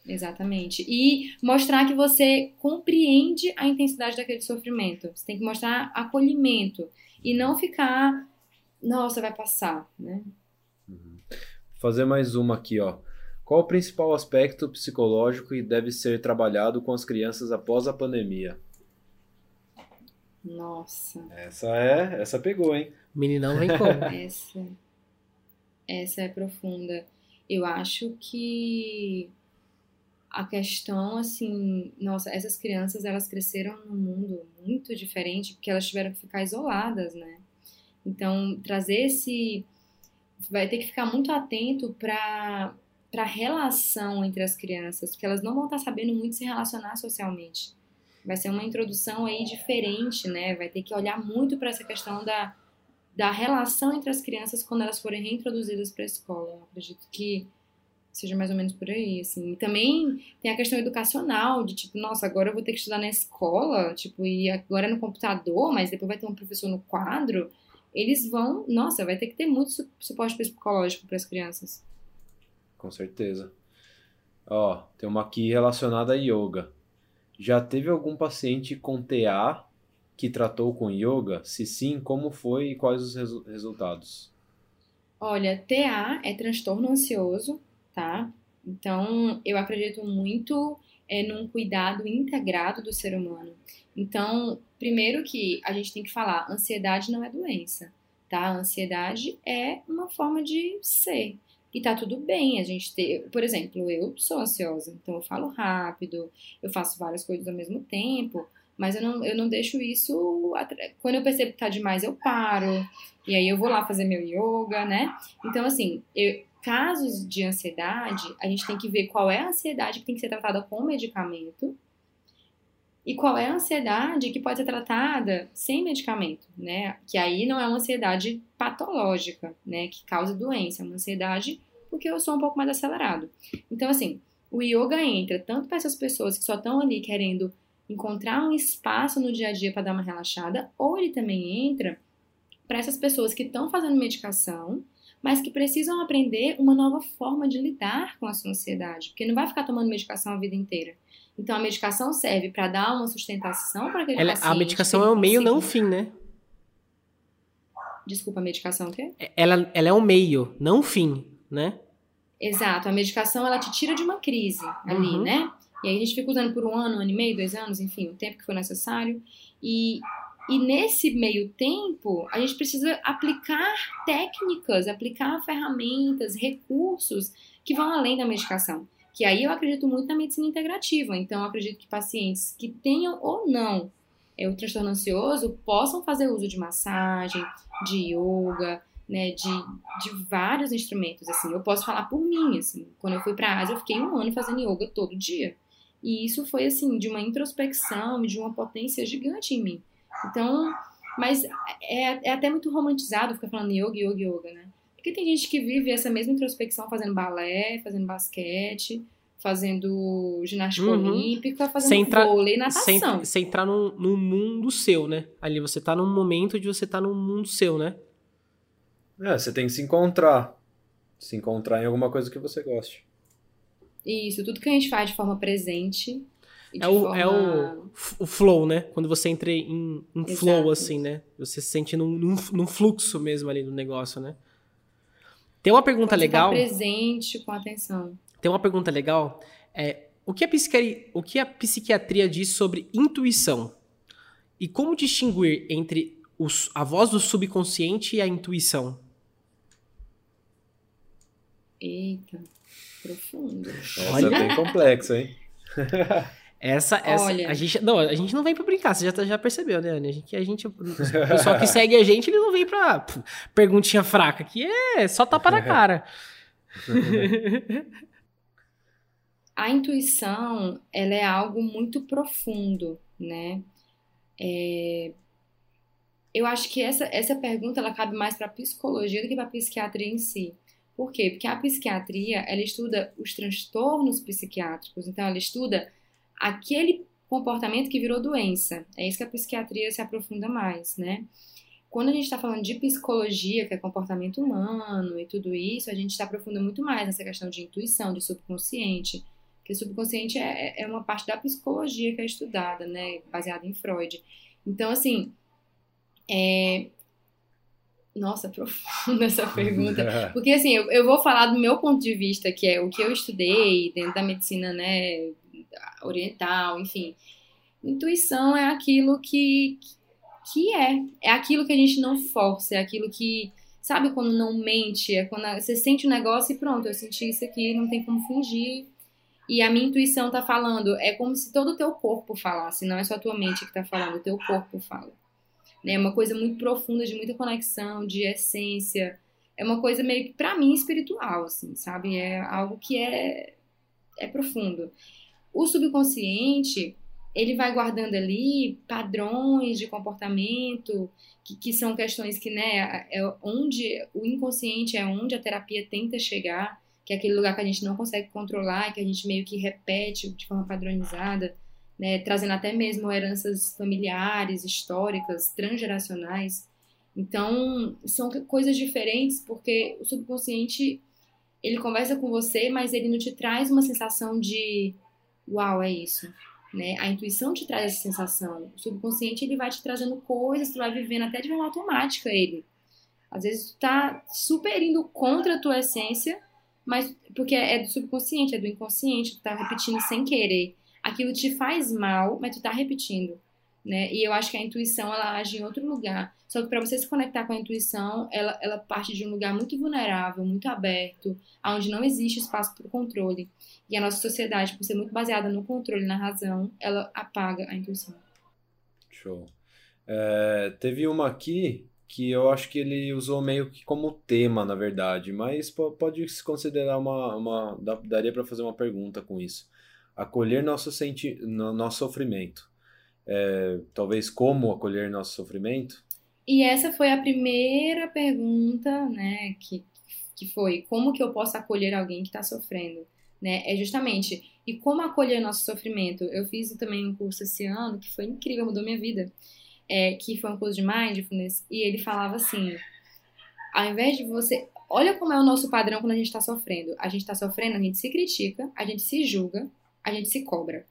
Exatamente. E mostrar que você compreende a intensidade daquele sofrimento. Você tem que mostrar acolhimento e não ficar, nossa, vai passar, né? fazer mais uma aqui, ó. Qual o principal aspecto psicológico que deve ser trabalhado com as crianças após a pandemia? Nossa, Essa é, essa pegou, hein? Meninão vem como? (laughs) essa essa é profunda. Eu acho que a questão assim, nossa, essas crianças elas cresceram num mundo muito diferente porque elas tiveram que ficar isoladas, né? Então, trazer esse vai ter que ficar muito atento para para relação entre as crianças, porque elas não vão estar sabendo muito se relacionar socialmente. Vai ser uma introdução aí diferente, né? Vai ter que olhar muito para essa questão da, da relação entre as crianças quando elas forem reintroduzidas para a escola. Eu acredito que seja mais ou menos por aí, assim. E também tem a questão educacional, de tipo, nossa, agora eu vou ter que estudar na escola, tipo, e agora é no computador, mas depois vai ter um professor no quadro. Eles vão, nossa, vai ter que ter muito su- suporte psicológico para as crianças. Com certeza. Ó, tem uma aqui relacionada a yoga. Já teve algum paciente com TA que tratou com yoga? Se sim, como foi e quais os resu- resultados? Olha, TA é transtorno ansioso, tá? Então, eu acredito muito é, num cuidado integrado do ser humano. Então, primeiro que a gente tem que falar, ansiedade não é doença, tá? Ansiedade é uma forma de ser. E tá tudo bem a gente ter. Por exemplo, eu sou ansiosa, então eu falo rápido, eu faço várias coisas ao mesmo tempo, mas eu não, eu não deixo isso. Quando eu percebo que tá demais, eu paro. E aí eu vou lá fazer meu yoga, né? Então, assim, eu- casos de ansiedade, a gente tem que ver qual é a ansiedade que tem que ser tratada com medicamento e qual é a ansiedade que pode ser tratada sem medicamento, né? Que aí não é uma ansiedade patológica, né? Que causa doença, é uma ansiedade porque eu sou um pouco mais acelerado. Então, assim, o yoga entra tanto para essas pessoas que só estão ali querendo encontrar um espaço no dia a dia para dar uma relaxada, ou ele também entra para essas pessoas que estão fazendo medicação, mas que precisam aprender uma nova forma de lidar com a sua ansiedade, porque não vai ficar tomando medicação a vida inteira. Então a medicação serve para dar uma sustentação para aquele Ela- paciente. a medicação é o meio, não o fim, né? Desculpa, a medicação o quê? Ela, ela é o meio, não o fim, né? Exato, a medicação ela te tira de uma crise ali, Uhum. né? E aí a gente fica usando por um ano, um ano e meio, dois anos, enfim, o tempo que for necessário. E, e nesse meio tempo, a gente precisa aplicar técnicas, aplicar ferramentas, recursos que vão além da medicação. Que aí eu acredito muito na medicina integrativa. Então, eu acredito que pacientes que tenham ou não é, o transtorno ansioso possam fazer uso de massagem, de yoga, né, de, de vários instrumentos, assim. Eu posso falar por mim, assim. Quando eu fui pra Ásia, eu fiquei um ano fazendo yoga todo dia. E isso foi, assim, de uma introspecção e de uma potência gigante em mim. Então, mas é, é até muito romantizado ficar falando yoga, yoga, yoga, né? Porque tem gente que vive essa mesma introspecção fazendo balé, fazendo basquete, fazendo ginástica Uhum. olímpica, fazendo Sem entrar- vôlei, Sem, natação. sem entrar num, num mundo seu, né? Ali você tá num momento de você tá num mundo seu, né? É, você tem que se encontrar. Se encontrar em alguma coisa que você goste. Isso, tudo que a gente faz de forma presente. É o, forma... é o, o flow, né? Quando você entra em, em flow, assim, né? Você se sente num, num, num fluxo mesmo ali do negócio, né? Tem uma pergunta Você tá legal. presente com atenção. Tem uma pergunta legal. É, o, que a psiquiatria, o que a psiquiatria diz sobre intuição? E como distinguir entre os- a voz do subconsciente e a intuição? Eita, profundo. Essa Olha. é bem complexa, hein? Essa, essa, Olha. a gente, não, a gente não vem pra brincar, você já, tá- já percebeu, né, Anny? A gente, a gente, o pessoal que segue a gente, ele não vem pra pff, perguntinha fraca, que é só tapa na cara. (laughs) A intuição, ela é algo muito profundo, né? É, Eu acho que essa, essa pergunta ela cabe mais para psicologia do que para psiquiatria em si. Por quê? Porque a psiquiatria ela estuda os transtornos psiquiátricos, então ela estuda aquele comportamento que virou doença. É isso que a psiquiatria se aprofunda mais, né? Quando a gente está falando de psicologia, que é comportamento humano e tudo isso, a gente está aprofundando muito mais nessa questão de intuição, de subconsciente. Porque subconsciente é, é uma parte da psicologia que é estudada, né? Baseada em Freud. Então, assim, é... Nossa, profunda essa (laughs) pergunta. Porque, assim, eu, eu vou falar do meu ponto de vista, que é o que eu estudei dentro da medicina, né, oriental, enfim. Intuição é aquilo que, que é. É aquilo que a gente não força, é aquilo que, sabe, quando não mente, é quando você sente o um negócio e pronto, eu senti isso aqui, não tem como fingir. E a minha intuição tá falando, é como se todo o teu corpo falasse, não é só a tua mente que tá falando, o teu corpo fala. É uma coisa muito profunda, de muita conexão, de essência. É uma coisa meio que, pra mim, espiritual, assim, sabe? É algo que é, é profundo. O subconsciente, ele vai guardando ali padrões de comportamento, que, que são questões que, né, é onde o inconsciente é onde a terapia tenta chegar, que é aquele lugar que a gente não consegue controlar, que a gente meio que repete de forma padronizada né, trazendo até mesmo heranças familiares, históricas, transgeracionais. Então, são coisas diferentes porque o subconsciente ele conversa com você, mas ele não te traz uma sensação de uau, é isso. Né? A intuição te traz essa sensação. O subconsciente ele vai te trazendo coisas, tu vai vivendo até de forma automática ele. Às vezes tu tá super indo contra a tua essência, mas porque é do subconsciente, é do inconsciente, tu tá repetindo sem querer aquilo te faz mal, mas tu tá repetindo, né? E eu acho que a intuição ela age em outro lugar. Só que para você se conectar com a intuição, ela, ela parte de um lugar muito vulnerável, muito aberto, onde não existe espaço para o controle. E a nossa sociedade, por ser muito baseada no controle, na razão, ela apaga a intuição. Show. É, teve uma aqui que eu acho que ele usou meio que como tema, na verdade, mas pode se considerar uma, uma daria para fazer uma pergunta com isso acolher nosso, senti no, nosso sofrimento. É, talvez como acolher nosso sofrimento? E essa foi a primeira pergunta, né, que, que foi como que eu posso acolher alguém que está sofrendo, né? É justamente e como acolher nosso sofrimento. Eu fiz também um curso esse ano que foi incrível, mudou minha vida, é, que foi um curso de mindfulness e ele falava assim, ao invés de você, olha como é o nosso padrão quando a gente está sofrendo. A gente está sofrendo, a gente se critica, a gente se julga, a gente se cobra.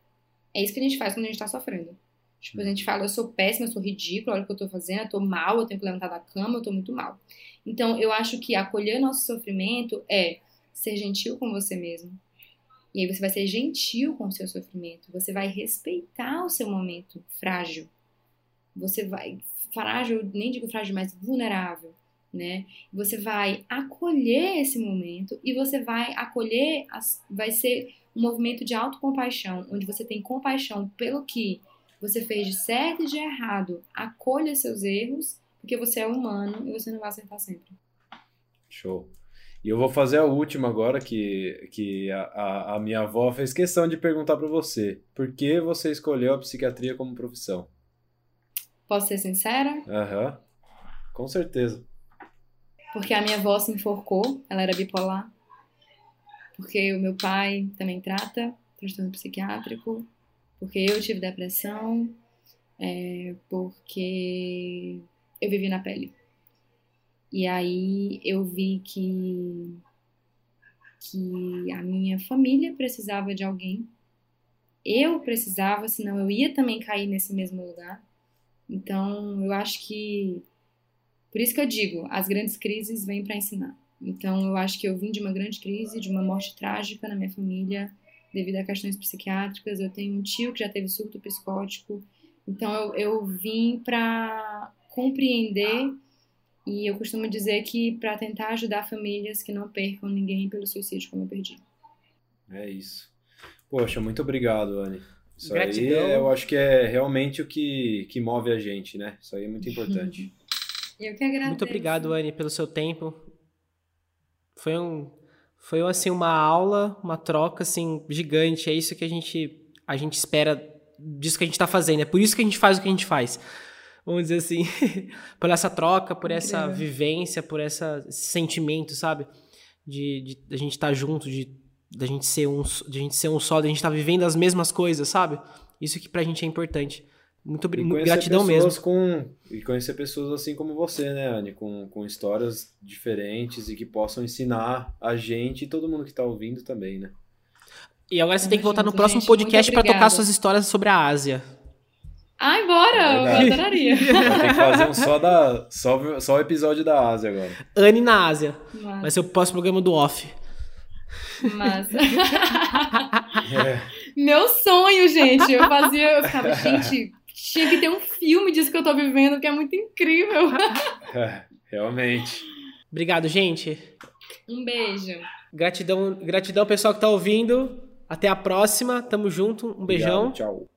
É isso que a gente faz quando a gente tá sofrendo. Tipo, a gente fala, eu sou péssima, eu sou ridícula, olha o que eu tô fazendo, eu tô mal, eu tenho que levantar da cama, eu tô muito mal. Então, eu acho que acolher nosso sofrimento é ser gentil com você mesmo. E aí você vai ser gentil com o seu sofrimento. Você vai respeitar o seu momento frágil. Você vai. Frágil, nem digo frágil, mas vulnerável. Né? Você vai acolher esse momento e você vai acolher, as, vai ser um movimento de autocompaixão, onde você tem compaixão pelo que você fez de certo e de errado. Acolha seus erros, porque você é humano e você não vai acertar sempre. Show. E eu vou fazer a última agora, que, que a, a, a minha avó fez questão de perguntar para você. Por que você escolheu a psiquiatria como profissão? Posso ser sincera? Aham, uhum. com certeza. Porque a minha avó se enforcou, ela era bipolar porque o meu pai também trata transtorno psiquiátrico, porque eu tive depressão, é, porque eu vivi na pele. E aí eu vi que, que a minha família precisava de alguém. Eu precisava, senão eu ia também cair nesse mesmo lugar. Então eu acho que. Por isso que eu digo, as grandes crises vêm para ensinar. Então, eu acho que eu vim de uma grande crise, de uma morte trágica na minha família, devido a questões psiquiátricas. Eu tenho um tio que já teve surto psicótico. Então, eu, eu vim para compreender e eu costumo dizer que para tentar ajudar famílias que não percam ninguém pelo suicídio como eu perdi. É isso. Poxa, muito obrigado, Anne. Isso Gratidão. aí eu acho que é realmente o que, que move a gente, né? Isso aí é muito (laughs) importante. Eu que agradeço. Muito obrigado, Anne, pelo seu tempo. Foi um foi assim uma aula, uma troca assim gigante. É isso que a gente a gente espera disso que a gente está fazendo. É por isso que a gente faz o que a gente faz. Vamos dizer assim, (laughs) por essa troca, por essa Incrível. vivência, por essa, esse sentimento, sabe? De, de, a gente estar junto, de da gente ser um, de a gente ser um só, de a gente estar vivendo as mesmas coisas, sabe? Isso que pra gente é importante. Muito E gratidão mesmo. pessoas Com, e conhecer pessoas assim como você, né, Anne? Com, com histórias diferentes e que possam ensinar a gente e todo mundo que tá ouvindo também, né? E agora você tem que voltar no próximo gente. Podcast pra tocar suas histórias sobre a Ásia. Ai, bora! É eu adoraria. (laughs) Tem que fazer um só, da, só, só o episódio da Ásia agora. Anne na Ásia. Mas, Vai ser o próximo programa do Off. mas... (laughs) É, Meu sonho, gente. Eu fazia, eu ficava, (laughs) gente, tinha que ter um filme disso que eu tô vivendo, que é muito incrível. (laughs) é, realmente. Obrigado, gente. Um beijo. Gratidão, gratidão pessoal que tá ouvindo. Até a próxima. Tamo junto. Um beijão. Obrigado, tchau.